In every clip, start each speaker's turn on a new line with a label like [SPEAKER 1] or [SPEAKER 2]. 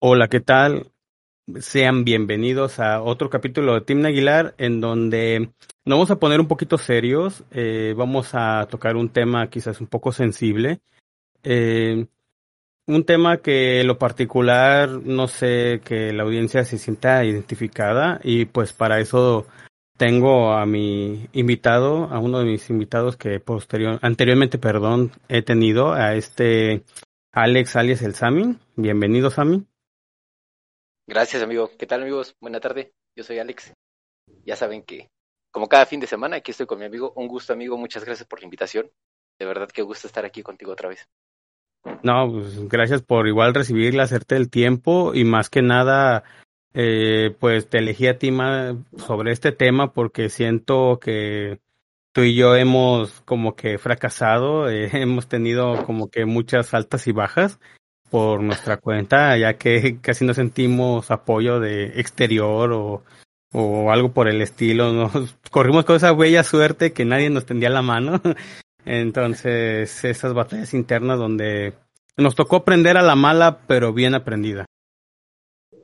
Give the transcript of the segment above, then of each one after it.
[SPEAKER 1] Hola, ¿qué tal? Sean bienvenidos a otro capítulo de Tim Aguilar en donde nos vamos a poner un poquito serios, eh, vamos a tocar un tema quizás un poco sensible, eh, un tema que en lo particular no sé que la audiencia se sienta identificada y pues para eso tengo a mi invitado, a uno de mis invitados que posterior, anteriormente, perdón, he tenido a este Alex alias el Sami. Bienvenido, Sami.
[SPEAKER 2] Gracias, amigo. ¿Qué tal, amigos? Buena tarde. Yo soy Alex. Ya saben que, como cada fin de semana, aquí estoy con mi amigo. Un gusto, amigo. Muchas gracias por la invitación. De verdad que gusto estar aquí contigo otra vez.
[SPEAKER 1] No, pues gracias por igual recibirla, hacerte el tiempo y más que nada, eh, pues te elegí a ti sobre este tema porque siento que tú y yo hemos como que fracasado, eh, hemos tenido como que muchas altas y bajas por nuestra cuenta, ya que casi no sentimos apoyo de exterior o, o algo por el estilo. Nos corrimos con esa bella suerte que nadie nos tendía la mano. Entonces, esas batallas internas donde nos tocó aprender a la mala, pero bien aprendida.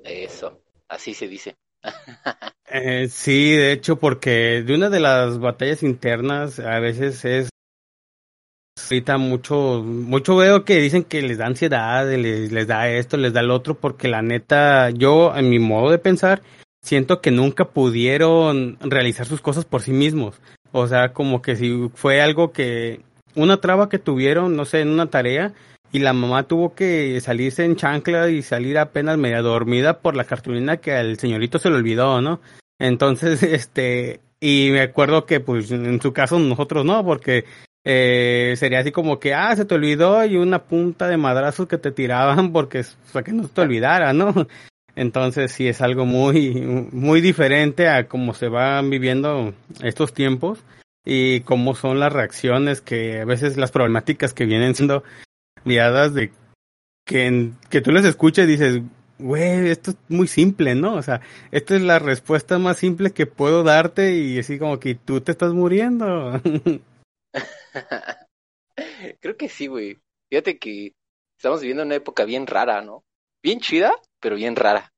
[SPEAKER 2] Eso, así se dice.
[SPEAKER 1] eh, sí, de hecho, porque de una de las batallas internas a veces es ahorita mucho, mucho veo que dicen que les da ansiedad, les, les da esto, les da el otro, porque la neta, yo, en mi modo de pensar, siento que nunca pudieron realizar sus cosas por sí mismos. O sea, como que si fue algo que, una traba que tuvieron, no sé, en una tarea, y la mamá tuvo que salirse en chancla y salir apenas media dormida por la cartulina que al señorito se le olvidó, ¿no? Entonces, este, y me acuerdo que pues en su caso nosotros no, porque eh, sería así como que, ah, se te olvidó y una punta de madrazos que te tiraban porque para que no te olvidara, ¿no? Entonces sí es algo muy, muy diferente a cómo se van viviendo estos tiempos y cómo son las reacciones que a veces las problemáticas que vienen siendo liadas de que, que tú les escuches y dices, güey, esto es muy simple, ¿no? O sea, esta es la respuesta más simple que puedo darte y así como que tú te estás muriendo.
[SPEAKER 2] Creo que sí, güey. Fíjate que estamos viviendo una época bien rara, ¿no? Bien chida, pero bien rara.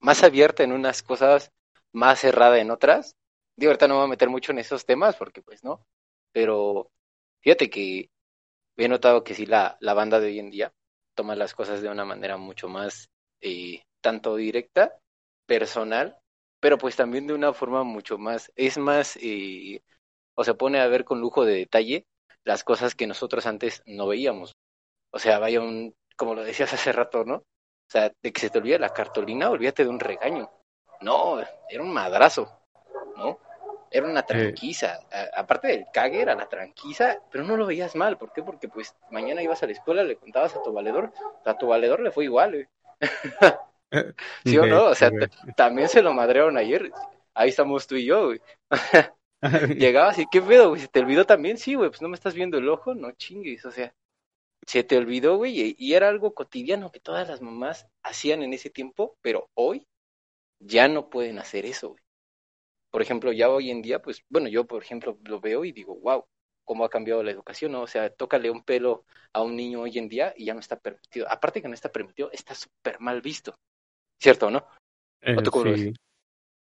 [SPEAKER 2] Más abierta en unas cosas, más cerrada en otras. Digo, ahorita no me voy a meter mucho en esos temas porque pues no. Pero fíjate que he notado que sí la, la banda de hoy en día toma las cosas de una manera mucho más eh, tanto directa, personal, pero pues también de una forma mucho más, es más eh, o se pone a ver con lujo de detalle las cosas que nosotros antes no veíamos. O sea, vaya un, como lo decías hace rato, ¿no? O sea, de que se te olvide la cartulina, olvídate de un regaño. No, era un madrazo, ¿no? Era una tranquiza. aparte del cague, era la tranquiza, pero no lo veías mal. ¿Por qué? Porque pues mañana ibas a la escuela, le contabas a tu valedor, a tu valedor le fue igual, ¿Sí o no? O sea, también se lo madrearon ayer. Ahí estamos tú y yo, güey. Llegabas y qué pedo, güey, se te olvidó también, sí, güey, pues no me estás viendo el ojo, no chingues, o sea, se te olvidó, güey, y era algo cotidiano que todas las mamás hacían en ese tiempo, pero hoy ya no pueden hacer eso, güey. Por ejemplo, ya hoy en día, pues, bueno, yo, por ejemplo, lo veo y digo, wow, cómo ha cambiado la educación, ¿no? O sea, tócale un pelo a un niño hoy en día y ya no está permitido. Aparte que no está permitido, está súper mal visto, ¿cierto, no?
[SPEAKER 1] Eh, sí.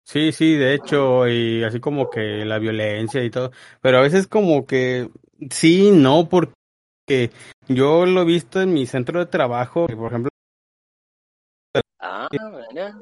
[SPEAKER 1] Sí, sí, de hecho, y así como que la violencia y todo, pero a veces como que sí, no, porque yo lo he visto en mi centro de trabajo, por ejemplo,
[SPEAKER 2] ah,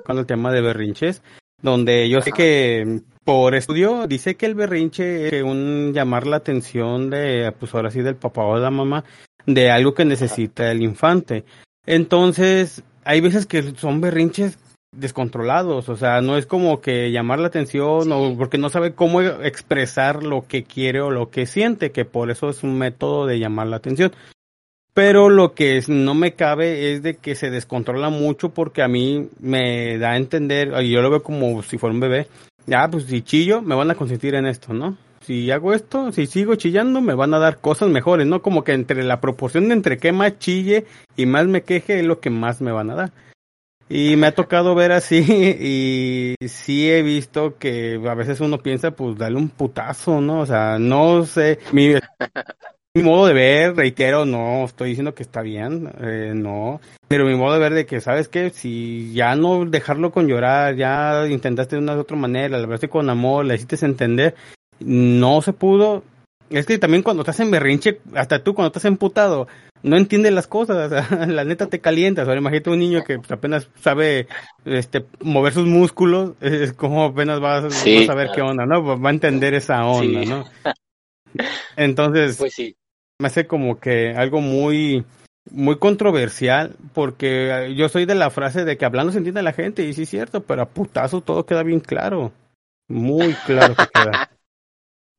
[SPEAKER 1] con el tema de berrinches, donde yo sé que por estudio dice que el berrinche es un llamar la atención de, pues ahora sí, del papá o de la mamá, de algo que necesita el infante. Entonces, hay veces que son berrinches descontrolados, o sea, no es como que llamar la atención o porque no sabe cómo expresar lo que quiere o lo que siente, que por eso es un método de llamar la atención. Pero lo que no me cabe es de que se descontrola mucho porque a mí me da a entender, y yo lo veo como si fuera un bebé, ya, pues si chillo, me van a consentir en esto, ¿no? Si hago esto, si sigo chillando, me van a dar cosas mejores, ¿no? Como que entre la proporción de entre que más chille y más me queje es lo que más me van a dar. Y me ha tocado ver así y sí he visto que a veces uno piensa, pues dale un putazo, ¿no? O sea, no sé, mi, mi modo de ver, reitero, no estoy diciendo que está bien, eh, no, pero mi modo de ver de que, ¿sabes qué? Si ya no dejarlo con llorar, ya intentaste de una u otra manera, le hablaste con amor, le hiciste entender, no se pudo. Es que también cuando estás en berrinche, hasta tú cuando estás emputado, no entiendes las cosas, la neta te calientas. Ahora imagínate un niño que pues, apenas sabe este mover sus músculos, es como apenas vas, a saber qué onda, ¿no? Va a entender esa onda, ¿no? Entonces,
[SPEAKER 2] pues sí
[SPEAKER 1] me hace como que algo muy muy controversial porque yo soy de la frase de que hablando se entiende la gente y sí es cierto, pero a putazo todo queda bien claro. Muy claro que queda.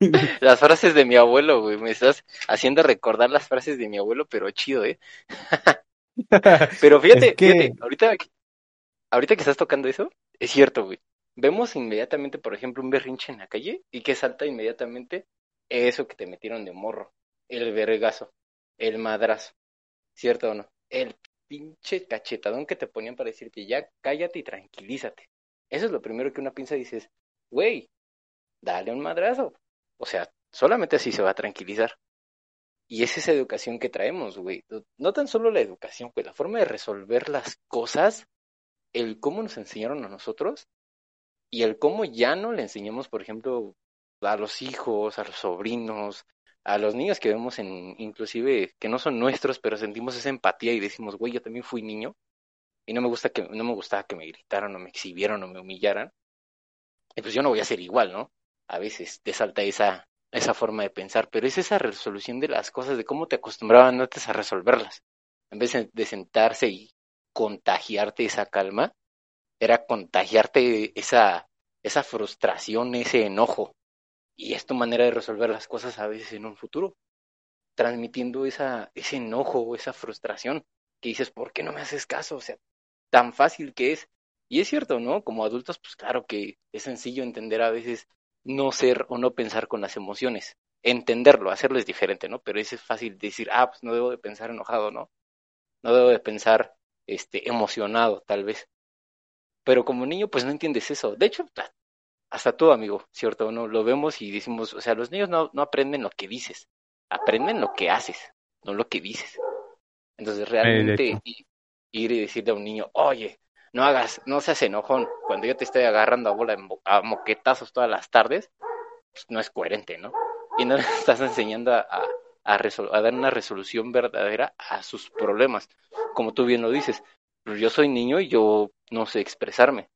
[SPEAKER 2] las frases de mi abuelo, güey, me estás haciendo recordar las frases de mi abuelo, pero chido, ¿eh? pero fíjate, fíjate, ahorita, ahorita que estás tocando eso, es cierto, güey. Vemos inmediatamente, por ejemplo, un berrinche en la calle y que salta inmediatamente eso que te metieron de morro el vergazo, el madrazo, ¿cierto o no? El pinche cachetadón que te ponían para decirte ya cállate y tranquilízate. Eso es lo primero que una piensa y dices, güey, dale un madrazo. O sea, solamente así se va a tranquilizar. Y es esa educación que traemos, güey. No tan solo la educación, güey, la forma de resolver las cosas, el cómo nos enseñaron a nosotros y el cómo ya no le enseñamos, por ejemplo, a los hijos, a los sobrinos, a los niños que vemos en, inclusive, que no son nuestros, pero sentimos esa empatía y decimos, güey, yo también fui niño y no me gusta que, no me gustaba que me gritaran o me exhibieran o me humillaran. Y pues yo no voy a ser igual, ¿no? A veces te salta esa, esa forma de pensar, pero es esa resolución de las cosas, de cómo te acostumbraban antes a resolverlas. En vez de sentarse y contagiarte esa calma, era contagiarte esa, esa frustración, ese enojo. Y es tu manera de resolver las cosas a veces en un futuro, transmitiendo esa, ese enojo, esa frustración, que dices, ¿por qué no me haces caso? O sea, tan fácil que es. Y es cierto, ¿no? Como adultos, pues claro que es sencillo entender a veces no ser o no pensar con las emociones. Entenderlo, hacerlo es diferente, ¿no? Pero es fácil decir, ah, pues no debo de pensar enojado, ¿no? No debo de pensar este, emocionado, tal vez. Pero como niño, pues no entiendes eso. De hecho, hasta tú, amigo, ¿cierto? No lo vemos y decimos, o sea, los niños no, no aprenden lo que dices, aprenden lo que haces, no lo que dices. Entonces, realmente ir y decirle a un niño, oye, no hagas, no seas enojón, cuando yo te estoy agarrando a bola a moquetazos todas las tardes, pues no es coherente, ¿no? Y no le estás enseñando a, a, a dar una resolución verdadera a sus problemas. Como tú bien lo dices, yo soy niño y yo no sé expresarme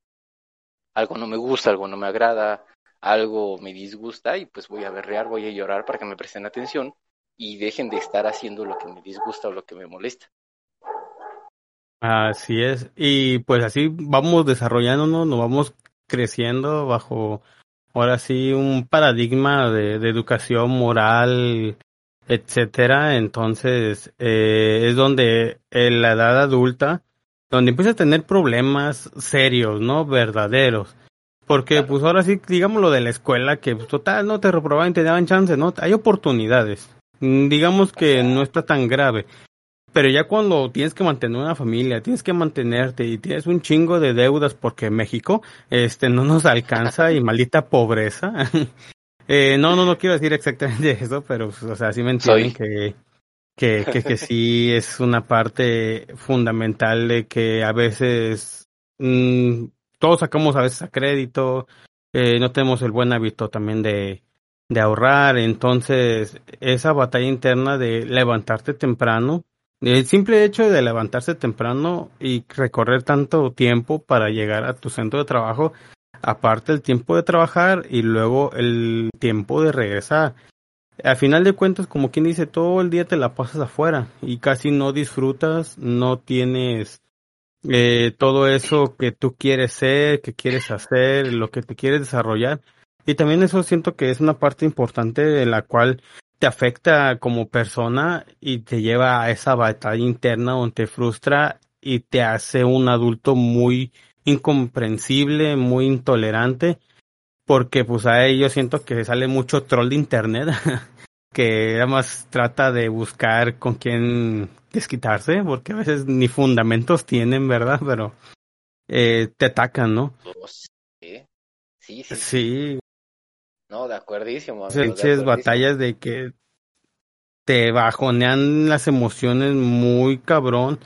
[SPEAKER 2] algo no me gusta, algo no me agrada, algo me disgusta y pues voy a berrear, voy a llorar para que me presten atención y dejen de estar haciendo lo que me disgusta o lo que me molesta.
[SPEAKER 1] Así es, y pues así vamos desarrollándonos, nos vamos creciendo bajo ahora sí un paradigma de, educación moral, etcétera. Entonces eh, es donde en la edad adulta donde empieza a tener problemas serios, ¿no? Verdaderos. Porque, pues ahora sí, digamos lo de la escuela, que pues, total, no te reprobaban te daban chance, ¿no? Hay oportunidades. Digamos que no está tan grave. Pero ya cuando tienes que mantener una familia, tienes que mantenerte y tienes un chingo de deudas porque México, este, no nos alcanza y maldita pobreza. eh, no, no, no quiero decir exactamente eso, pero, pues, o sea, sí me entienden que, que, que, que sí es una parte fundamental de que a veces mmm, todos sacamos a veces a crédito, eh, no tenemos el buen hábito también de, de ahorrar, entonces esa batalla interna de levantarte temprano, el simple hecho de levantarse temprano y recorrer tanto tiempo para llegar a tu centro de trabajo, aparte el tiempo de trabajar y luego el tiempo de regresar al final de cuentas, como quien dice, todo el día te la pasas afuera y casi no disfrutas, no tienes eh, todo eso que tú quieres ser, que quieres hacer, lo que te quieres desarrollar. Y también eso siento que es una parte importante de la cual te afecta como persona y te lleva a esa batalla interna donde te frustra y te hace un adulto muy incomprensible, muy intolerante porque pues a ellos siento que sale mucho troll de internet que además trata de buscar con quién desquitarse porque a veces ni fundamentos tienen verdad pero eh, te atacan no
[SPEAKER 2] sí sí sí,
[SPEAKER 1] sí.
[SPEAKER 2] No de acuerdísimo
[SPEAKER 1] batallas de que te bajonean las emociones muy cabrón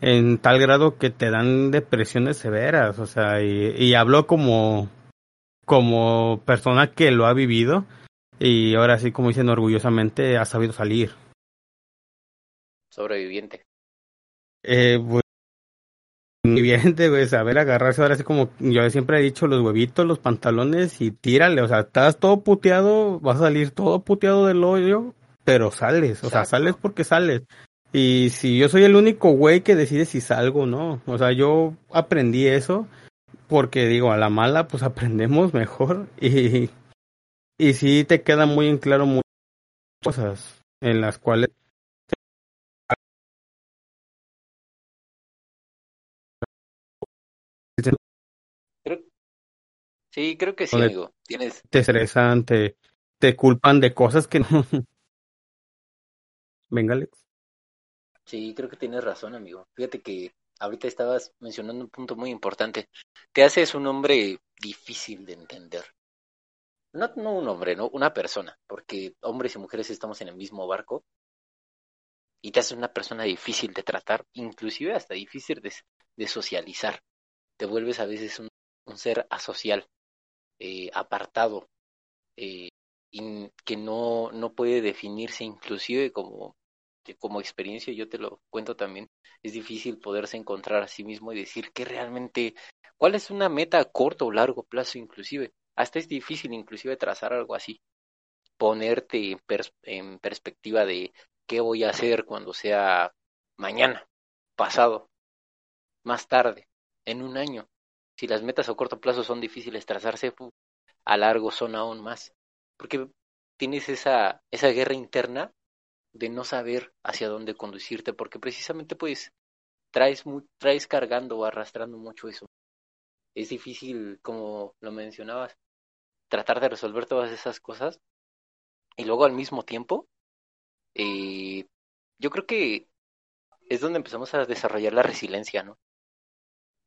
[SPEAKER 1] en tal grado que te dan depresiones severas, o sea, y, y hablo como como persona que lo ha vivido y ahora sí como dicen orgullosamente ha sabido salir.
[SPEAKER 2] Sobreviviente.
[SPEAKER 1] Eh, pues, viviente, güey, saber agarrarse ahora sí como yo siempre he dicho, los huevitos, los pantalones y tírale, o sea, estás todo puteado, vas a salir todo puteado del hoyo, pero sales, o sea, sales porque sales. Y si yo soy el único güey que decide si salgo o no, o sea, yo aprendí eso porque digo, a la mala pues aprendemos mejor y, y sí te queda muy en claro muchas cosas en las cuales
[SPEAKER 2] Sí, creo que sí, amigo. Tienes...
[SPEAKER 1] Te estresan, te, te culpan de cosas que no. Venga, Alex.
[SPEAKER 2] Sí, creo que tienes razón, amigo. Fíjate que ahorita estabas mencionando un punto muy importante. Te haces un hombre difícil de entender. No, no un hombre, no una persona, porque hombres y mujeres estamos en el mismo barco y te haces una persona difícil de tratar, inclusive hasta difícil de, de socializar. Te vuelves a veces un, un ser asocial, eh, apartado, eh, que no, no puede definirse inclusive como como experiencia, yo te lo cuento también, es difícil poderse encontrar a sí mismo y decir que realmente, cuál es una meta a corto o largo plazo inclusive. Hasta es difícil inclusive trazar algo así, ponerte en, en perspectiva de qué voy a hacer cuando sea mañana, pasado, más tarde, en un año. Si las metas a corto plazo son difíciles trazarse, a largo son aún más. Porque tienes esa, esa guerra interna de no saber hacia dónde conducirte, porque precisamente pues traes, traes cargando o arrastrando mucho eso. Es difícil, como lo mencionabas, tratar de resolver todas esas cosas y luego al mismo tiempo, eh, yo creo que es donde empezamos a desarrollar la resiliencia, ¿no?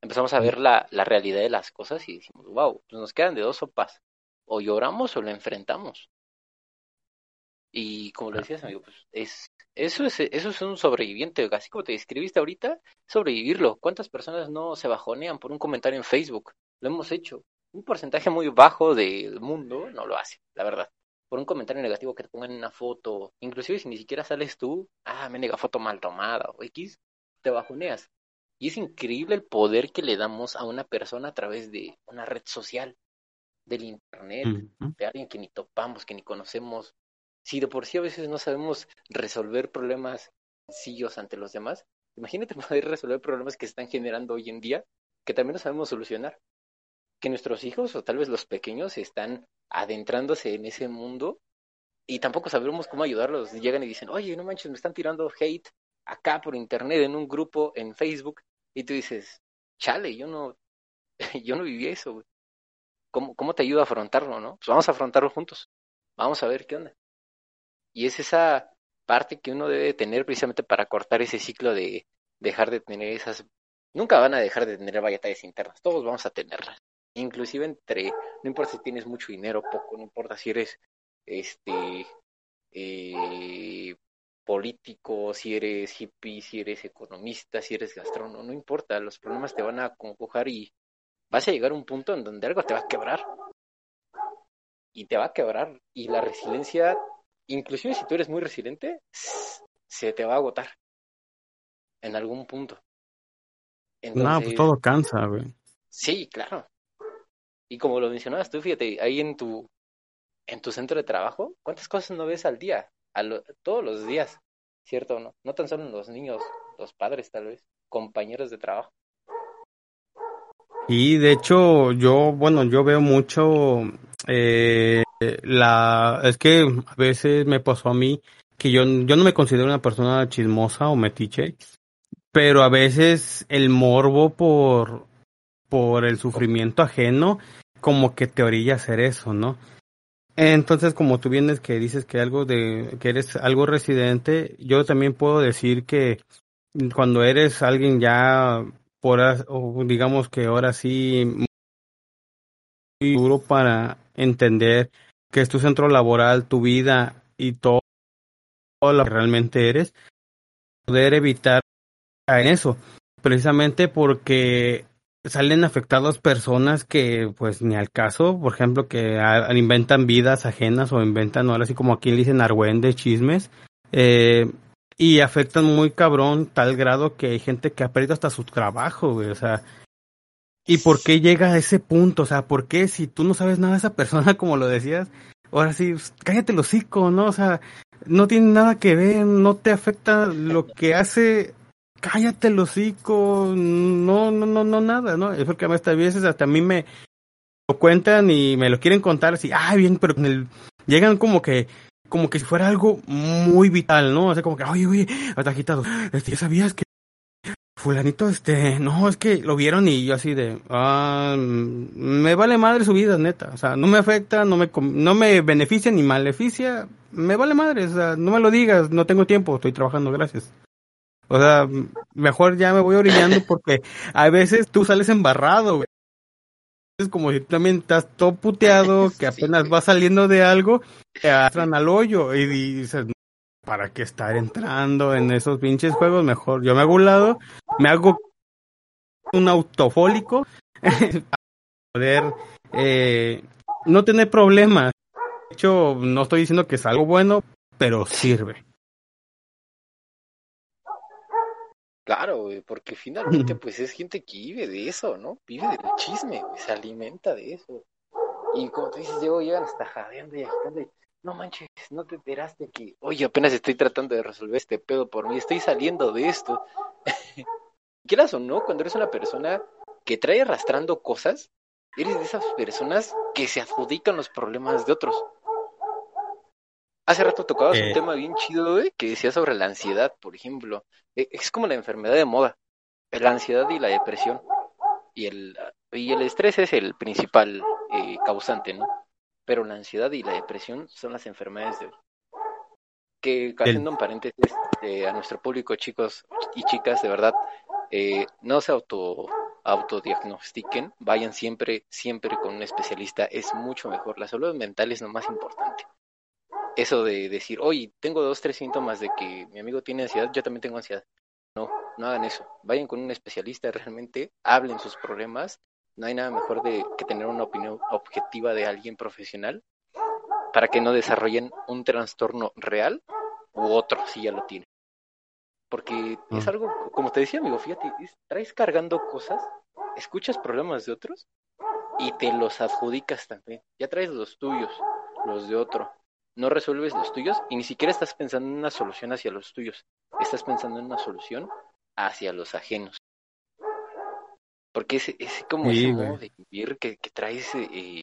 [SPEAKER 2] Empezamos a ver la, la realidad de las cosas y decimos, wow, pues nos quedan de dos sopas, o lloramos o lo enfrentamos. Y como lo decías, amigo, pues es, eso es, eso es un sobreviviente, así como te describiste ahorita, sobrevivirlo. ¿Cuántas personas no se bajonean por un comentario en Facebook? Lo hemos hecho. Un porcentaje muy bajo del mundo no lo hace, la verdad. Por un comentario negativo que te pongan en una foto, inclusive si ni siquiera sales tú, ah, me nega foto mal tomada o X, te bajoneas. Y es increíble el poder que le damos a una persona a través de una red social, del internet, de alguien que ni topamos, que ni conocemos, si de por sí a veces no sabemos resolver problemas sencillos ante los demás, imagínate poder resolver problemas que están generando hoy en día que también no sabemos solucionar. Que nuestros hijos o tal vez los pequeños están adentrándose en ese mundo y tampoco sabemos cómo ayudarlos. Llegan y dicen, oye, no manches, me están tirando hate acá por internet en un grupo en Facebook y tú dices, chale, yo no, yo no viví eso. ¿Cómo, ¿Cómo te ayuda a afrontarlo, no? Pues vamos a afrontarlo juntos. Vamos a ver qué onda. Y es esa parte que uno debe tener precisamente para cortar ese ciclo de dejar de tener esas... Nunca van a dejar de tener batallas internas, todos vamos a tenerlas. Inclusive entre, no importa si tienes mucho dinero, poco, no importa si eres este eh, político, si eres hippie, si eres economista, si eres gastrónomo, no importa, los problemas te van a conjugar y vas a llegar a un punto en donde algo te va a quebrar. Y te va a quebrar. Y la resiliencia inclusive si tú eres muy resiliente, se te va a agotar en algún punto.
[SPEAKER 1] no, pues todo cansa, güey.
[SPEAKER 2] Sí, claro. Y como lo mencionabas tú, fíjate, ahí en tu, en tu centro de trabajo, ¿cuántas cosas no ves al día? A todos los días, ¿cierto o no? No tan solo los niños, los padres tal vez, compañeros de trabajo.
[SPEAKER 1] Y de hecho, yo, bueno, yo veo mucho eh, la, es que a veces me pasó a mí que yo, yo no me considero una persona chismosa o metiche, pero a veces el morbo por, por el sufrimiento ajeno como que te orilla a hacer eso, ¿no? Entonces, como tú vienes que dices que algo de, que eres algo residente, yo también puedo decir que cuando eres alguien ya por, o digamos que ahora sí muy duro para entender que es tu centro laboral, tu vida y todo lo que realmente eres, poder evitar eso, precisamente porque salen afectados personas que pues ni al caso, por ejemplo, que inventan vidas ajenas o inventan, ahora así como aquí le dicen argüende, chismes, eh, y afectan muy cabrón tal grado que hay gente que ha perdido hasta su trabajo, güey, o sea, ¿y por qué llega a ese punto? O sea, ¿por qué si tú no sabes nada de esa persona, como lo decías, ahora sí, pues, cállate el hocico, ¿no? O sea, no tiene nada que ver, no te afecta lo que hace cállate el hocico, no, no, no, no, nada, ¿no? Es porque a veces hasta a mí me lo cuentan y me lo quieren contar así, ah, bien, pero llegan como que, como que si fuera algo muy vital, ¿no? O sea, como que, oye, oye, hasta agitado, este, ¿ya sabías que fulanito, este, no, es que lo vieron y yo así de, ah, me vale madre su vida, neta, o sea, no me afecta, no me, no me beneficia ni maleficia, me vale madre, o sea, no me lo digas, no tengo tiempo, estoy trabajando, gracias. O sea, mejor ya me voy orillando porque a veces tú sales embarrado, güey. Es como si tú también estás todo puteado, que apenas vas saliendo de algo, te arrastran al hoyo y dices, ¿para qué estar entrando en esos pinches juegos? Mejor yo me hago un lado, me hago un autofólico para poder eh, no tener problemas. De hecho, no estoy diciendo que es algo bueno, pero sirve.
[SPEAKER 2] Claro, porque finalmente pues es gente que vive de eso, ¿no? Vive del chisme, se alimenta de eso. Y como tú dices, Diego, llegan hasta jadeando y agitando no manches, no te enteraste que, oye, apenas estoy tratando de resolver este pedo por mí, estoy saliendo de esto. Quieras o no, cuando eres una persona que trae arrastrando cosas, eres de esas personas que se adjudican los problemas de otros. Hace rato tocabas un eh. tema bien chido, güey, que decía sobre la ansiedad, por ejemplo. E, es como la enfermedad de moda, la ansiedad y la depresión. Y el, y el estrés es el principal eh, causante, ¿no? Pero la ansiedad y la depresión son las enfermedades de hoy. Que, haciendo un paréntesis eh, a nuestro público, chicos y chicas, de verdad, no se auto autodiagnostiquen, vayan siempre, siempre con un especialista, es mucho mejor. La salud mental es lo más importante eso de decir, oye, tengo dos, tres síntomas de que mi amigo tiene ansiedad, yo también tengo ansiedad. No, no hagan eso. Vayan con un especialista realmente, hablen sus problemas. No hay nada mejor de que tener una opinión objetiva de alguien profesional para que no desarrollen un trastorno real u otro si ya lo tienen. Porque es mm. algo, como te decía, amigo, fíjate, traes cargando cosas, escuchas problemas de otros y te los adjudicas también. Ya traes los tuyos, los de otro no resuelves los tuyos y ni siquiera estás pensando en una solución hacia los tuyos, estás pensando en una solución hacia los ajenos. Porque es, es como ese modo de vivir que, que traes, eh,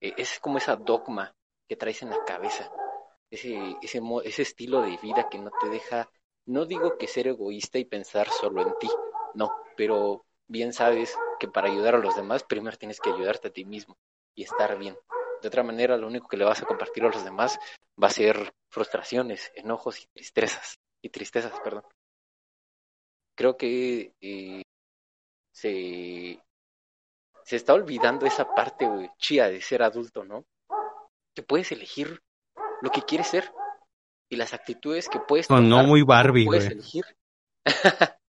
[SPEAKER 2] eh, es como esa dogma que traes en la cabeza, ese, ese, ese estilo de vida que no te deja, no digo que ser egoísta y pensar solo en ti, no, pero bien sabes que para ayudar a los demás primero tienes que ayudarte a ti mismo y estar bien. De otra manera, lo único que le vas a compartir a los demás va a ser frustraciones, enojos y tristezas. Y tristezas, perdón. Creo que eh, se, se está olvidando esa parte chía de ser adulto, ¿no? Que puedes elegir lo que quieres ser y las actitudes que puedes
[SPEAKER 1] tomar. No, no muy Barbie,
[SPEAKER 2] puedes elegir.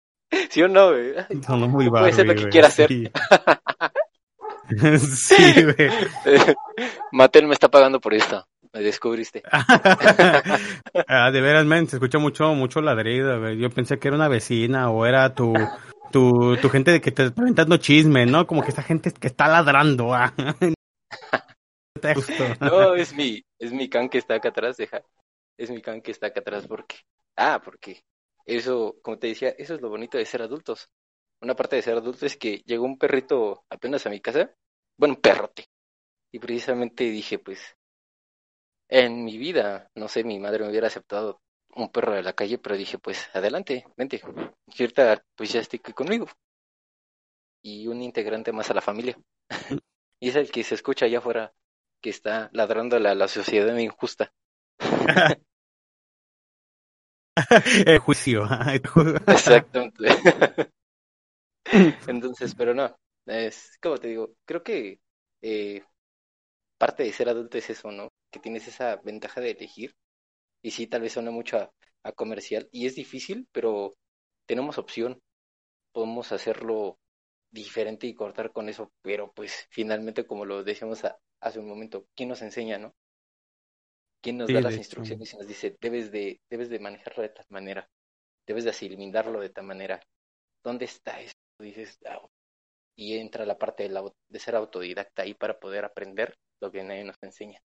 [SPEAKER 2] ¿Sí o no, güey?
[SPEAKER 1] No, no muy Barbie.
[SPEAKER 2] Puede ser lo que quieras ser.
[SPEAKER 1] sí, güey.
[SPEAKER 2] Matel me está pagando por esto. Me descubriste.
[SPEAKER 1] ah, de veras, men, se escucha mucho, mucho ladrido, güey. Yo pensé que era una vecina o era tu, tu, tu gente de que te está preguntando chisme, ¿no? Como que esta gente que está ladrando. Ah.
[SPEAKER 2] no, es mi, es mi can que está acá atrás, deja. Es mi can que está acá atrás porque, ah, porque eso, como te decía, eso es lo bonito de ser adultos una parte de ser adulto es que llegó un perrito apenas a mi casa, bueno, perrote. Y precisamente dije, pues, en mi vida, no sé, mi madre me hubiera aceptado un perro de la calle, pero dije, pues, adelante, vente. cierta pues ya estoy aquí conmigo. Y un integrante más a la familia. y es el que se escucha allá afuera, que está ladrando a la, sociedad injusta.
[SPEAKER 1] el juicio.
[SPEAKER 2] Exactamente. Entonces, pero no, es como te digo, creo que eh, parte de ser adulto es eso, ¿no? Que tienes esa ventaja de elegir. Y sí, tal vez suena mucho a comercial y es difícil, pero tenemos opción. Podemos hacerlo diferente y cortar con eso, pero pues finalmente, como lo decíamos hace un momento, ¿quién nos enseña, no? ¿Quién nos da las instrucciones y nos dice, debes de, debes de manejarlo de tal manera, debes de asimilarlo de tal manera? ¿Dónde está eso? Dices, ah, y entra la parte de, la, de ser autodidacta ahí para poder aprender lo que nadie nos enseña.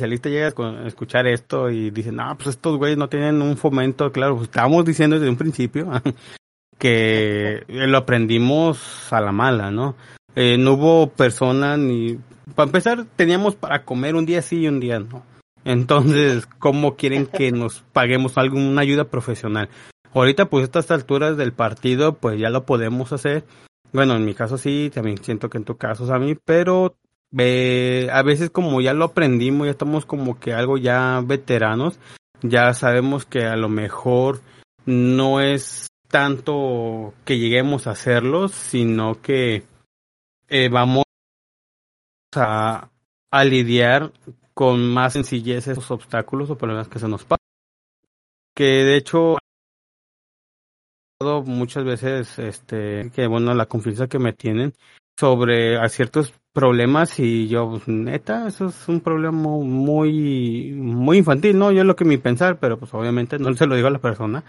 [SPEAKER 1] especialista llega a escuchar esto y dice, no, pues estos güeyes no tienen un fomento, claro, pues estábamos diciendo desde un principio que lo aprendimos a la mala, ¿no? Eh, no hubo persona ni... Para empezar, teníamos para comer un día sí y un día no. Entonces, ¿cómo quieren que nos paguemos alguna ayuda profesional? Ahorita, pues, a estas alturas del partido, pues ya lo podemos hacer. Bueno, en mi caso sí, también siento que en tu caso, mí, pero a veces como ya lo aprendimos, ya estamos como que algo ya veteranos, ya sabemos que a lo mejor no es tanto que lleguemos a hacerlo, sino que eh, vamos a, a lidiar con más sencillez esos obstáculos o problemas que se nos pasan. Que de hecho muchas veces este que bueno la confianza que me tienen sobre ciertos problemas y yo, pues, neta, eso es un problema muy, muy infantil, ¿no? Yo es lo que mi pensar, pero pues obviamente no se lo digo a la persona.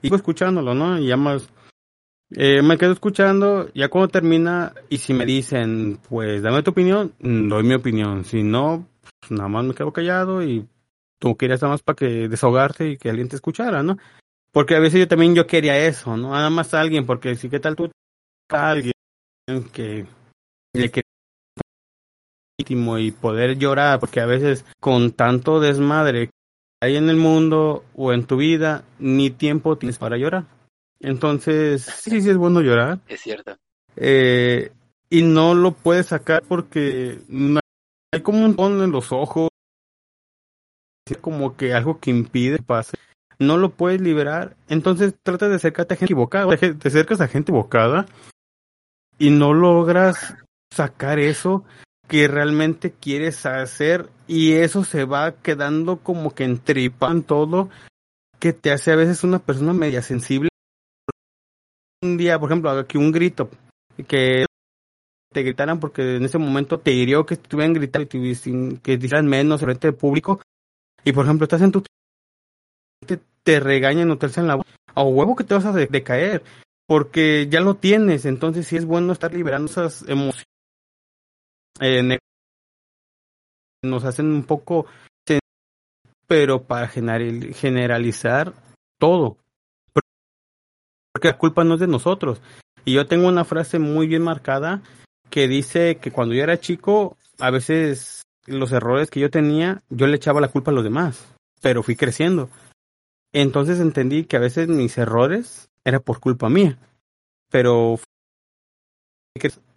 [SPEAKER 1] Y sigo escuchándolo, ¿no? Y ya más, eh, me quedo escuchando, ya cuando termina, y si me dicen, pues dame tu opinión, doy mi opinión. Si no, pues, nada más me quedo callado y tú querías nada más para que desahogarte y que alguien te escuchara, ¿no? Porque a veces yo también yo quería eso, ¿no? Nada más a alguien, porque si qué tal tú, alguien que le y poder llorar, porque a veces con tanto desmadre que hay en el mundo o en tu vida, ni tiempo tienes para llorar. Entonces, sí, sí es bueno llorar.
[SPEAKER 2] Es cierto.
[SPEAKER 1] Eh, y no lo puedes sacar porque hay como un tono en los ojos, como que algo que impide que pase. No lo puedes liberar. Entonces trata de acercarte a gente equivocada. Te acercas a gente equivocada y no logras sacar eso que realmente quieres hacer y eso se va quedando como que entripa en todo que te hace a veces una persona media sensible. Un día, por ejemplo, aquí un grito que te gritaran porque en ese momento te hirió que estuvieran gritando y que dijeran menos frente al público y por ejemplo estás en tu te, te regañan o te en la a huevo que te vas a decaer porque ya lo tienes entonces sí es bueno estar liberando esas emociones eh, nos hacen un poco pero para generalizar todo porque la culpa no es de nosotros. Y yo tengo una frase muy bien marcada que dice que cuando yo era chico a veces los errores que yo tenía yo le echaba la culpa a los demás pero fui creciendo entonces entendí que a veces mis errores era por culpa mía pero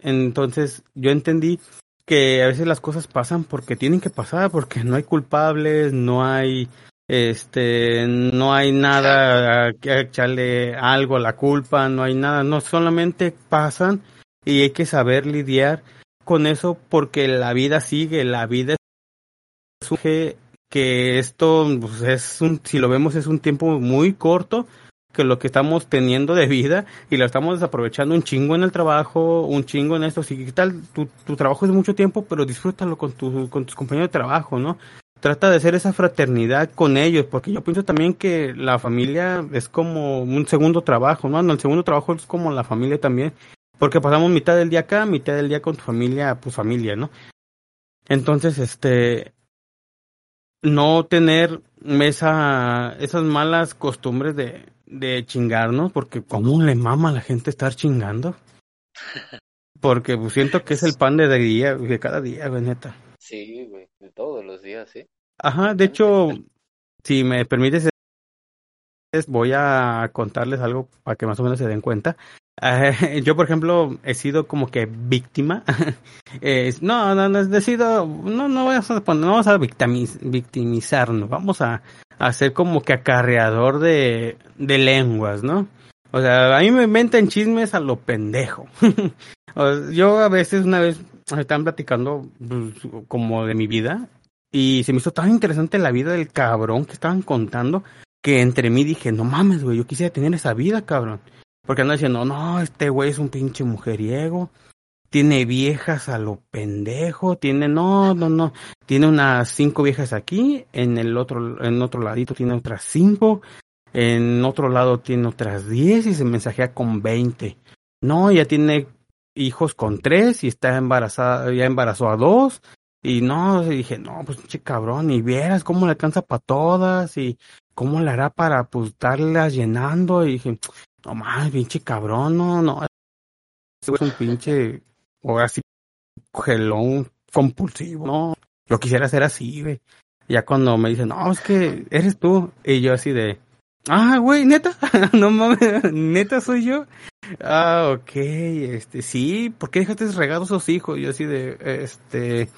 [SPEAKER 1] entonces yo entendí que a veces las cosas pasan porque tienen que pasar, porque no hay culpables, no hay este no hay nada que echarle algo a la culpa, no hay nada, no solamente pasan y hay que saber lidiar con eso porque la vida sigue, la vida es que esto pues, es un si lo vemos es un tiempo muy corto que lo que estamos teniendo de vida y lo estamos desaprovechando un chingo en el trabajo, un chingo en esto. Si tal, tu, tu trabajo es mucho tiempo, pero disfrútalo con, tu, con tus compañeros de trabajo, ¿no? Trata de hacer esa fraternidad con ellos, porque yo pienso también que la familia es como un segundo trabajo, ¿no? El segundo trabajo es como la familia también, porque pasamos mitad del día acá, mitad del día con tu familia, pues familia, ¿no? Entonces, este, no tener esa, esas malas costumbres de, de chingarnos, porque ¿cómo le mama a la gente estar chingando? Porque pues, siento que es el pan de día, de cada día, güey, neta.
[SPEAKER 2] Sí, güey, de todos los días, sí.
[SPEAKER 1] Ajá, de hecho, si me permites, voy a contarles algo para que más o menos se den cuenta. yo, por ejemplo, he sido como que víctima. no, no, no, he sido, no, no, voy a, vamos a victimizarnos, vamos a, a ser como que acarreador de, de lenguas, ¿no? O sea, a mí me inventan chismes a lo pendejo. yo a veces, una vez, estaban platicando pues, como de mi vida Y se me hizo tan interesante la vida del cabrón que estaban contando que entre mí dije, no mames, güey, yo quisiera tener esa vida, cabrón. Porque andan diciendo, no, este güey es un pinche mujeriego, tiene viejas a lo pendejo, tiene, no, no, no, tiene unas cinco viejas aquí, en el otro, en otro ladito tiene otras cinco, en otro lado tiene otras diez y se mensajea con veinte. No, ya tiene hijos con tres y está embarazada, ya embarazó a dos. Y no, dije, no, pues pinche cabrón, y vieras cómo le alcanza para todas y cómo le hará para pues estarlas llenando. Y dije, no más, pinche cabrón, no, no. Es un pinche, o así, gelón compulsivo, no. Yo quisiera ser así, güey. Ya cuando me dicen, no, es que eres tú. Y yo así de, ah, güey, neta, no mames, neta soy yo. Ah, ok, este, sí, ¿por qué dejaste regados esos hijos? Yo así de, este,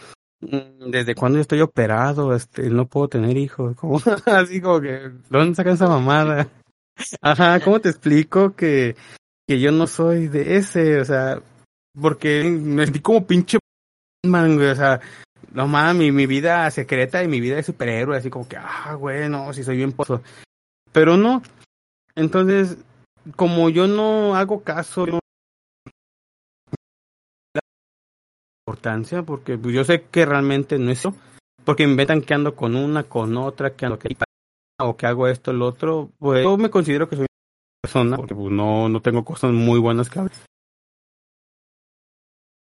[SPEAKER 1] mm, ¿desde cuando yo estoy operado? Este, no puedo tener hijos. Como, así como que, ¿dónde sacan esa mamada? Ajá, ¿cómo te explico que, que yo no soy de ese? O sea, porque me sentí como pinche man, güey, o sea, no mames, mi, vida secreta y mi vida de superhéroe, así como que, ah, güey, no, si soy bien pozo. Pero no. Entonces, como yo no hago caso, no importancia, porque pues, yo sé que realmente no es eso, porque me inventan que ando con una, con otra, que ando que o que hago esto, el otro, pues yo me considero que soy una persona, porque pues, no, no tengo cosas muy buenas que hacer.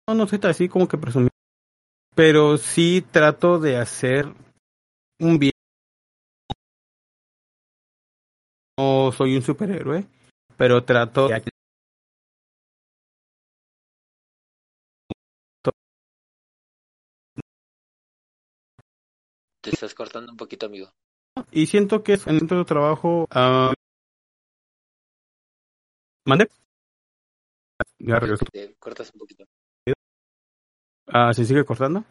[SPEAKER 1] No, no soy así como que presumir, pero sí trato de hacer un bien. No soy un superhéroe, pero trato de
[SPEAKER 2] Te estás cortando un poquito, amigo.
[SPEAKER 1] Y siento que en dentro de trabajo. Uh... ¿Mande? Ya regresó.
[SPEAKER 2] Te cortas un poquito.
[SPEAKER 1] Ah, ¿se sigue cortando?